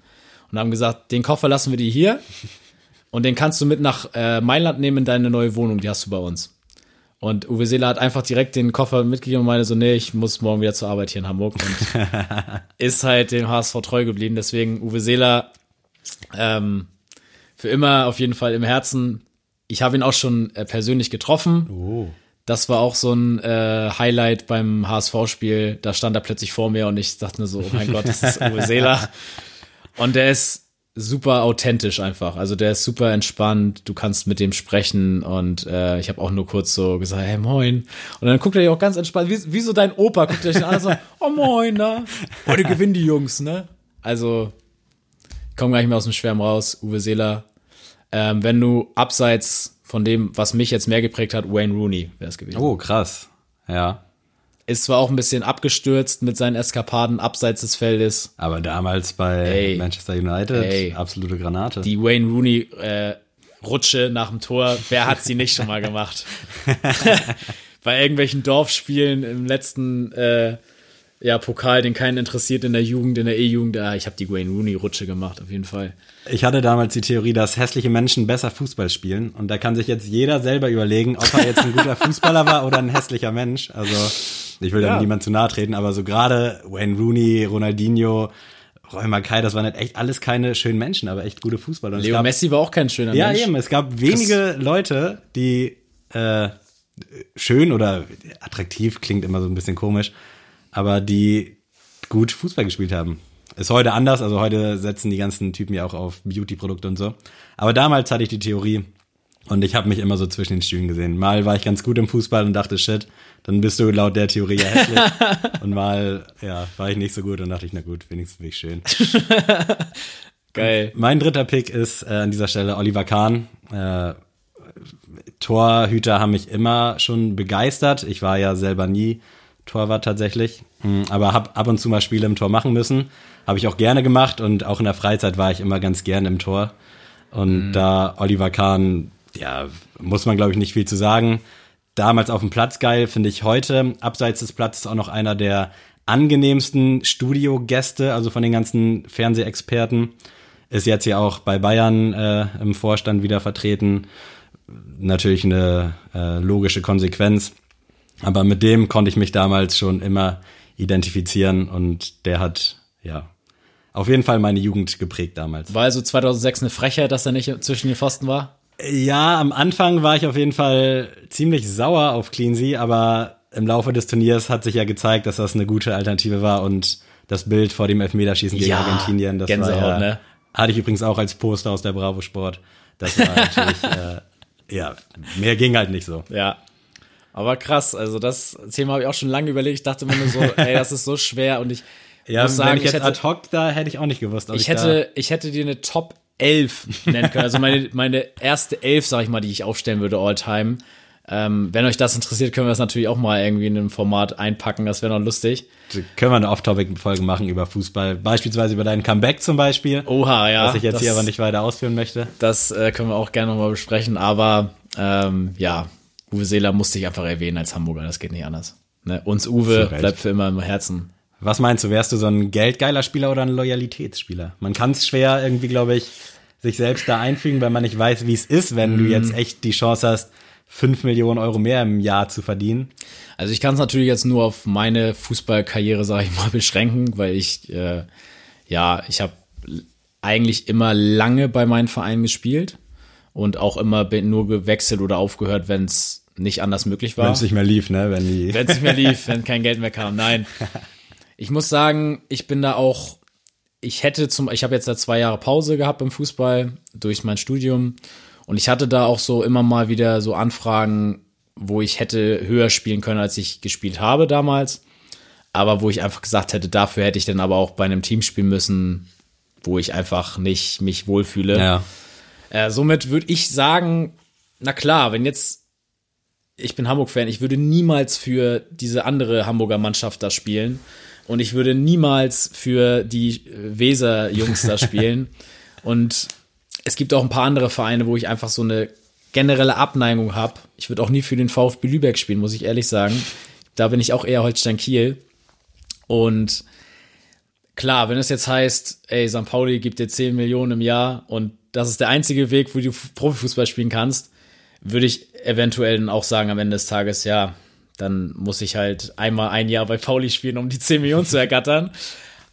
Und haben gesagt, den Koffer lassen wir dir hier und den kannst du mit nach äh, Mailand nehmen in deine neue Wohnung, die hast du bei uns. Und Uwe Seeler hat einfach direkt den Koffer mitgegeben und meinte so, nee, ich muss morgen wieder zur Arbeit hier in Hamburg und ist halt dem HSV treu geblieben. Deswegen Uwe Seeler ähm, für immer auf jeden Fall im Herzen. Ich habe ihn auch schon äh, persönlich getroffen. Oh. Das war auch so ein äh, Highlight beim HSV-Spiel. Da stand er plötzlich vor mir und ich dachte mir so, oh mein Gott, das ist Uwe Seeler. Und der ist super authentisch einfach. Also der ist super entspannt. Du kannst mit dem sprechen und äh, ich habe auch nur kurz so gesagt, hey moin. Und dann guckt er dich auch ganz entspannt, wie, wie so dein Opa guckt er dich an und so, oh moin, da. Heute gewinnen die Jungs, ne? Also ich komme gar nicht mehr aus dem Schwärm raus, Uwe Seeler. Ähm, wenn du abseits von dem, was mich jetzt mehr geprägt hat, Wayne Rooney wäre es gewesen. Oh, krass. Ja. Ist zwar auch ein bisschen abgestürzt mit seinen Eskapaden abseits des Feldes. Aber damals bei Ey. Manchester United, Ey. absolute Granate. Die Wayne Rooney äh, Rutsche nach dem Tor, wer hat sie nicht schon mal gemacht? Bei irgendwelchen Dorfspielen im letzten äh, ja, Pokal, den keinen interessiert in der Jugend, in der E-Jugend, ah, ich habe die Wayne Rooney Rutsche gemacht, auf jeden Fall. Ich hatte damals die Theorie, dass hässliche Menschen besser Fußball spielen. Und da kann sich jetzt jeder selber überlegen, ob er jetzt ein guter Fußballer war oder ein hässlicher Mensch. Also, ich will da Ja. niemand zu nahe treten, aber so gerade Wayne Rooney, Ronaldinho, Roy Mackay, das waren halt echt alles keine schönen Menschen, aber echt gute Fußballer. Und Leo gab, Messi war auch kein schöner Ja, Mensch. eben. Es gab wenige Leute, die äh, schön oder attraktiv klingt immer so ein bisschen komisch, aber die gut Fußball gespielt haben. Ist heute anders, also heute setzen die ganzen Typen ja auch auf Beauty-Produkte und so. Aber damals hatte ich die Theorie, Und ich habe mich immer so zwischen den Stühlen gesehen. Mal war ich ganz gut im Fußball und dachte, shit, dann bist du laut der Theorie ja hässlich. und mal, ja, war ich nicht so gut und dachte ich, na gut, wenigstens bin ich schön. Geil. Mein dritter Pick ist äh, an dieser Stelle Oliver Kahn. Äh, Torhüter haben mich immer schon begeistert. Ich war ja selber nie Torwart tatsächlich, Mm, aber habe ab und zu mal Spiele im Tor machen müssen. Habe ich auch gerne gemacht und auch in der Freizeit war ich immer ganz gerne im Tor. Und da Oliver Kahn, ja, muss man glaube ich nicht viel zu sagen. Damals auf dem Platz geil, finde ich heute abseits des Platzes auch noch einer der angenehmsten Studiogäste, also von den ganzen Fernsehexperten. Ist jetzt ja auch bei Bayern äh, im Vorstand wieder vertreten. Natürlich eine äh, logische Konsequenz. Aber mit dem konnte ich mich damals schon immer identifizieren und der hat, ja, auf jeden Fall meine Jugend geprägt damals. War also 2006 eine Frechheit, dass er nicht zwischen den Pfosten war? Ja, am Anfang war ich auf jeden Fall ziemlich sauer auf Cleansea, aber im Laufe des Turniers hat sich ja gezeigt, dass das eine gute Alternative war und das Bild vor dem Elfmeterschießen gegen Ja, Argentinien, das Gänsehaut, war ja, ne? hatte ich übrigens auch als Poster aus der Bravo Sport. Das war natürlich, äh, ja, mehr ging halt nicht so. Ja. Aber krass, also das Thema habe ich auch schon lange überlegt. Ich dachte immer nur so, ey, das ist so schwer und ich Ja, muss sagen, ich ich jetzt hätte, ad hoc da hätte ich auch nicht gewusst. ob ich hätte, ich hätte dir eine Top 11 nennen können. Also meine, meine erste 11, sag ich mal, die ich aufstellen würde all time. Ähm, wenn euch das interessiert, können wir das natürlich auch mal irgendwie in einem Format einpacken. Das wäre noch lustig. können wir eine Off-Topic-Folge machen über Fußball. Beispielsweise über deinen Comeback zum Beispiel. Oha, ja. was ich jetzt das, hier aber nicht weiter ausführen möchte. Das äh, können wir auch gerne nochmal besprechen. Aber ähm, ja, Uwe Seeler musste ich einfach erwähnen als Hamburger. Das geht nicht anders. Ne? Uns Uwe Zu Recht. bleibt für immer im Herzen. Was meinst du, wärst du so ein geldgeiler Spieler oder ein Loyalitätsspieler? Man kann es schwer irgendwie, glaube ich, sich selbst da einfügen, weil man nicht weiß, wie es ist, wenn Mhm. du jetzt echt die Chance hast, fünf Millionen Euro mehr im Jahr zu verdienen. Also ich kann es natürlich jetzt nur auf meine Fußballkarriere, sage ich mal, beschränken, weil ich, äh, ja, ich habe eigentlich immer lange bei meinen Vereinen gespielt und auch immer nur gewechselt oder aufgehört, wenn es nicht anders möglich war. Wenn es nicht mehr lief, ne? Wenn die. Es nicht mehr lief, wenn kein Geld mehr kam. Nein. Ich muss sagen, ich bin da auch, ich hätte zum, ich habe jetzt da zwei Jahre Pause gehabt beim Fußball durch mein Studium und ich hatte da auch so immer mal wieder so Anfragen, wo ich hätte höher spielen können, als ich gespielt habe damals. Aber wo ich einfach gesagt hätte, dafür hätte ich dann aber auch bei einem Team spielen müssen, wo ich einfach nicht mich wohlfühle. ja. Äh, somit würde ich sagen, na klar, wenn jetzt, ich bin Hamburg-Fan, ich würde niemals für diese andere Hamburger Mannschaft da spielen und ich würde niemals für die äh, Weser-Jungs da spielen. Und es gibt auch ein paar andere Vereine, wo ich einfach so eine generelle Abneigung habe. Ich würde auch nie für den VfB Lübeck spielen, muss ich ehrlich sagen. Da bin ich auch eher Holstein Kiel. Und klar, wenn es jetzt heißt, ey, St. Pauli gibt dir 10 Millionen im Jahr und das ist der einzige Weg, wo du Profifußball spielen kannst, würde ich eventuell dann auch sagen am Ende des Tages, ja, dann muss ich halt einmal ein Jahr bei Pauli spielen, um die 10 Millionen zu ergattern.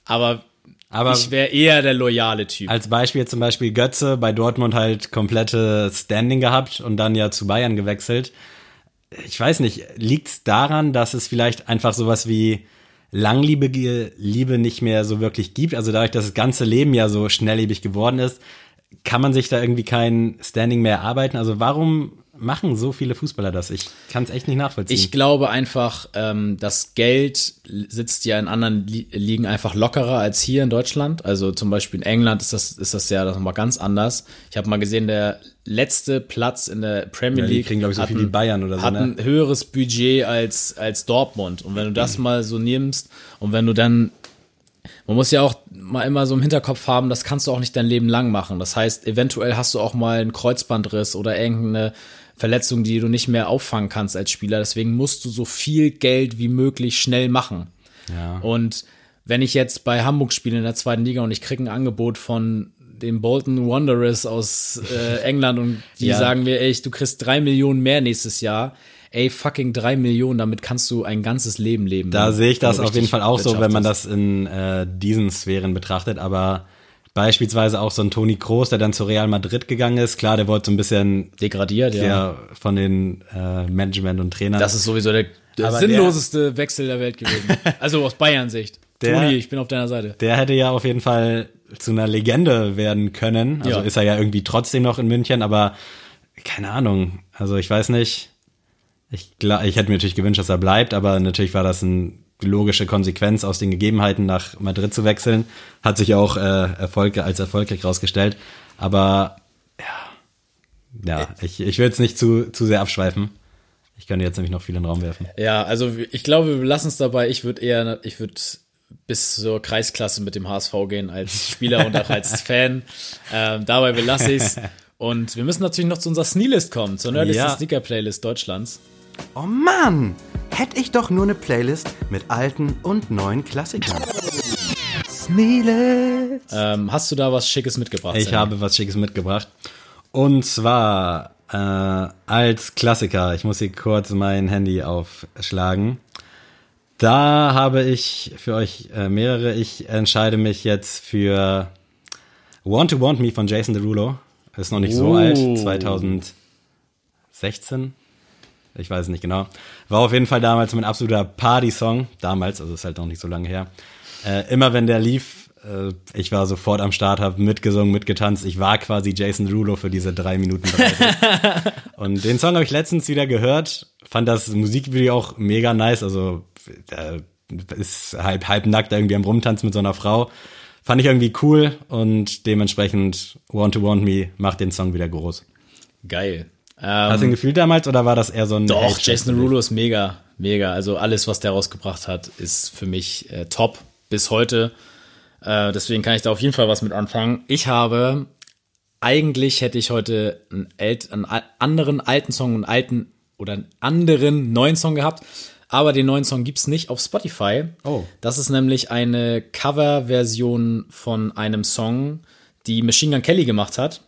Aber, Aber ich wäre eher der loyale Typ. als Beispiel zum Beispiel Götze bei Dortmund halt komplette Standing gehabt und dann ja zu Bayern gewechselt. Ich weiß nicht, liegt es daran, dass es vielleicht einfach sowas wie langlebige Liebe nicht mehr so wirklich gibt? Also dadurch, dass das ganze Leben ja so schnelllebig geworden ist, kann man sich da irgendwie kein Standing mehr erarbeiten? Also warum machen so viele Fußballer das? Ich kann es echt nicht nachvollziehen. Ich glaube einfach, ähm, das Geld sitzt ja in anderen Li Ligen einfach lockerer als hier in Deutschland. Also zum Beispiel in England ist das, ist das ja nochmal ganz anders. Ich habe mal gesehen, der letzte Platz in der Premier Ja, die League kriegen, glaub ich, so hat viel ein- wie Bayern oder so, hat ne? ein höheres Budget als, als Dortmund. Und wenn du das mal so nimmst und wenn du dann man muss ja auch mal immer so im Hinterkopf haben, das kannst du auch nicht dein Leben lang machen. Das heißt, eventuell hast du auch mal einen Kreuzbandriss oder irgendeine Verletzung, die du nicht mehr auffangen kannst als Spieler. Deswegen musst du so viel Geld wie möglich schnell machen. Ja. Und wenn ich jetzt bei Hamburg spiele in der zweiten Liga und ich kriege ein Angebot von den Bolton Wanderers aus äh, England und die Ja. sagen mir, ey, du kriegst drei Millionen mehr nächstes Jahr. Ey, fucking drei Millionen, damit kannst du ein ganzes Leben leben. Da sehe ich das auf jeden Fall auch so, wenn man das in äh, diesen Sphären betrachtet. Aber beispielsweise auch so ein Toni Kroos, der dann zu Real Madrid gegangen ist. Klar, der wurde so ein bisschen degradiert, ja. ja. von den äh, Management und Trainern. Das ist sowieso der, der sinnloseste Wechsel der Welt gewesen. Also aus Bayern Sicht. Der- Toni, ich bin auf deiner Seite. der hätte ja auf jeden Fall zu einer Legende werden können. Also Ja. ist er ja irgendwie trotzdem noch in München, aber keine Ahnung. Also ich weiß nicht. Ich, glaub, ich hätte mir natürlich gewünscht, dass er bleibt, aber natürlich war das eine logische Konsequenz aus den Gegebenheiten nach Madrid zu wechseln. Hat sich auch äh, Erfolg, als erfolgreich rausgestellt. Aber ja, ja, ich, ich will jetzt nicht zu, zu sehr abschweifen. Ich könnte jetzt nämlich noch viel in den Raum werfen. Ja, also ich glaube, wir lassen es dabei. Ich würde eher, ich würde bis zur Kreisklasse mit dem HSV gehen als Spieler und auch als Fan. Ähm, dabei belasse ich es. Und wir müssen natürlich noch zu unserer Sneelist kommen, zur nördlichsten Ja. Sneaker-Playlist Deutschlands. Oh Mann! Hätte ich doch nur eine Playlist mit alten und neuen Klassikern. Sneelist. Ähm, hast du da was Schickes mitgebracht? Ich Sammy? habe was Schickes mitgebracht. Und zwar äh, als Klassiker. Ich muss hier kurz mein Handy aufschlagen. Da habe ich für euch äh, mehrere. Ich entscheide mich jetzt für Want to Want Me von Jason Derulo. Ist noch nicht so Oh. alt. 2016. Ich weiß es nicht genau. War auf jeden Fall damals mein absoluter Party-Song. Damals, also ist halt noch nicht so lange her. Äh, immer wenn der lief, äh, ich war sofort am Start, habe mitgesungen, mitgetanzt. Ich war quasi Jason Derulo für diese drei Minuten 30. Und den Song habe ich letztens wieder gehört. Fand das Musikvideo auch mega nice. Also äh, ist halb, halb nackt irgendwie am Rumtanzen mit so einer Frau. Fand ich irgendwie cool und dementsprechend Want to Want Me macht den Song wieder groß. Geil. Hast du Ähm, ihn gefühlt damals oder war das eher so ein doch, Hate-Track Jason? Derulo ist mega, mega. Also alles, was der rausgebracht hat, ist für mich äh, top bis heute. Äh, deswegen kann ich da auf jeden Fall was mit anfangen. Ich habe, eigentlich hätte ich heute einen, einen anderen alten Song, einen alten oder einen anderen neuen Song gehabt. Aber den neuen Song gibt's nicht auf Spotify. Oh. Das ist nämlich eine Coverversion von einem Song, die Machine Gun Kelly gemacht hat.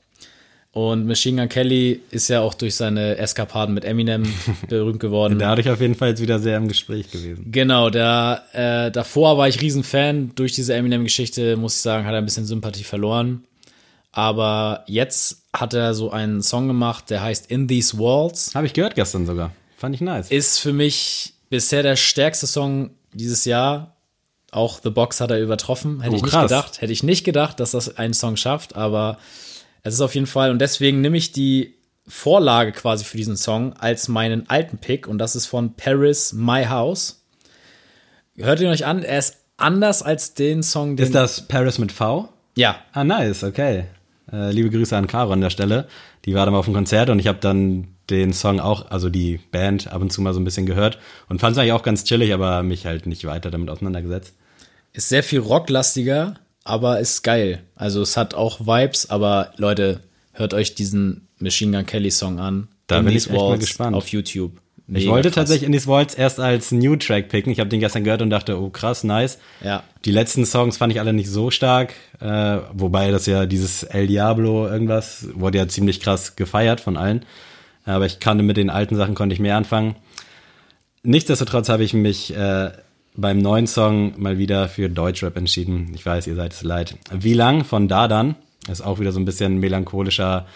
Und Machine Gun Kelly ist ja auch durch seine Eskapaden mit Eminem berühmt geworden. Dadurch auf jeden Fall jetzt wieder sehr im Gespräch gewesen. Genau, da, äh, davor war ich Riesenfan. Durch diese Eminem-Geschichte, muss ich sagen, hat er ein bisschen Sympathie verloren. Aber jetzt hat er so einen Song gemacht, der heißt In These Walls. Habe ich gehört gestern sogar. Fand ich nice. Ist für mich bisher der stärkste Song dieses Jahr. Auch The Box hat er übertroffen. Hätte Oh, ich nicht krass. gedacht. Hätte ich nicht gedacht, dass das einen Song schafft, aber es ist auf jeden Fall. Und deswegen nehme ich die Vorlage quasi für diesen Song als meinen alten Pick und das ist von Paris My House. Hört ihn euch an, er ist anders als den Song, den. Ist das Paris mit V? Ja, Ah, nice, okay. Äh, liebe Grüße an Caro an der Stelle. Die war dann mal auf dem Konzert und ich habe dann den Song auch, also die Band, ab und zu mal so ein bisschen gehört und fand es eigentlich auch ganz chillig, aber mich halt nicht weiter damit auseinandergesetzt. ist sehr viel rocklastiger, aber ist geil. Also es hat auch Vibes, aber Leute, hört euch diesen Machine Gun Kelly Song an. Da In bin ich echt mal gespannt. Auf YouTube. Ich Mega wollte krass. tatsächlich In These Walls erst als New Track picken. Ich habe den gestern gehört und dachte, oh krass, nice. Ja. Die letzten Songs fand ich alle nicht so stark, äh, wobei das ja dieses El Diablo irgendwas wurde ja ziemlich krass gefeiert von allen. Aber ich kannte mit den alten Sachen konnte ich mehr anfangen. Nichtsdestotrotz habe ich mich äh, beim neuen Song mal wieder für Deutschrap entschieden. Ich weiß, ihr seid es leid. Wie lang von Dadan ist auch wieder so ein bisschen melancholischer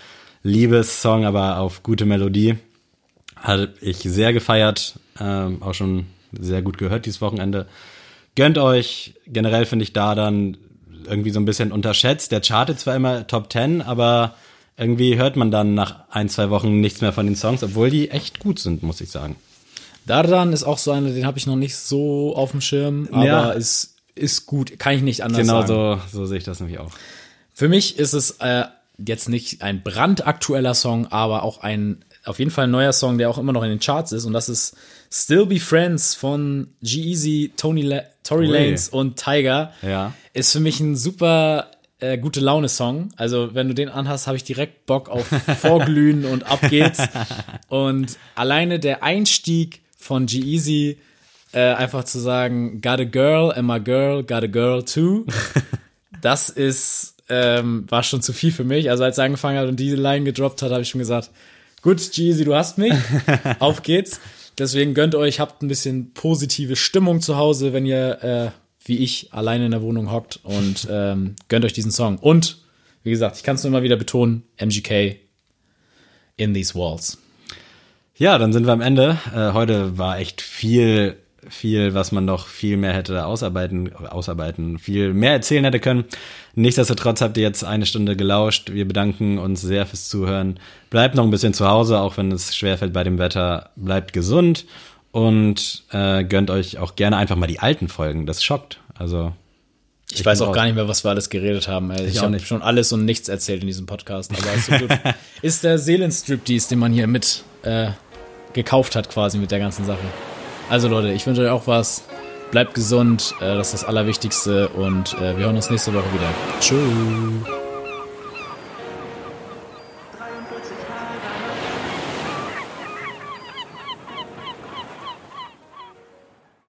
Liebessong, aber auf gute Melodie. Habe ich sehr gefeiert, ähm, auch schon sehr gut gehört dieses Wochenende. Gönnt euch, generell finde ich da dann irgendwie so ein bisschen unterschätzt. Der chartet zwar immer Top 10, aber irgendwie hört man dann nach ein, zwei Wochen nichts mehr von den Songs, obwohl die echt gut sind, muss ich sagen. Dardan ist auch so einer, den habe ich noch nicht so auf dem Schirm, aber Ja. ist, ist gut, kann ich nicht anders Genau sagen. so, so sehe ich das nämlich auch. Für mich ist es äh, jetzt nicht ein brandaktueller Song, aber auch ein auf jeden Fall ein neuer Song, der auch immer noch in den Charts ist und das ist Still Be Friends von G-Eazy, Tony La Tory Ui. Lanez und Tiger. Ja. Ist für mich ein super äh, gute Laune Song. Also, wenn du den anhast, habe ich direkt Bock auf Vorglühen und ab geht's. Und alleine der Einstieg von G-Eazy äh, einfach zu sagen, got a girl and my girl got a girl too. das ist, ähm, war schon zu viel für mich. Also als er angefangen hat und diese Line gedroppt hat, habe ich schon gesagt, gut, Jeezy, du hast mich. Auf geht's. Deswegen gönnt euch, habt ein bisschen positive Stimmung zu Hause, wenn ihr, äh, wie ich, alleine in der Wohnung hockt und ähm, gönnt euch diesen Song. Und, wie gesagt, ich kann es nur immer wieder betonen, MGK in these walls. Ja, dann sind wir am Ende. Äh, heute war echt viel viel, was man noch viel mehr hätte ausarbeiten, ausarbeiten, viel mehr erzählen hätte können. Nichtsdestotrotz habt ihr jetzt eine Stunde gelauscht. Wir bedanken uns sehr fürs Zuhören. Bleibt noch ein bisschen zu Hause, auch wenn es schwerfällt bei dem Wetter. Bleibt gesund und äh, gönnt euch auch gerne einfach mal die alten Folgen. Das schockt. Also Ich, weiß bin auch gar nicht mehr, was wir alles geredet haben. Ey. Ich, auch habe schon alles und nichts erzählt in diesem Podcast. Aber ist so gut. ist der Seelenstriptease, den man hier mit äh, gekauft hat, quasi mit der ganzen Sache. Also Leute, ich wünsche euch auch was. Bleibt gesund, äh, das ist das Allerwichtigste und äh, wir hören uns nächste Woche wieder. Tschüss.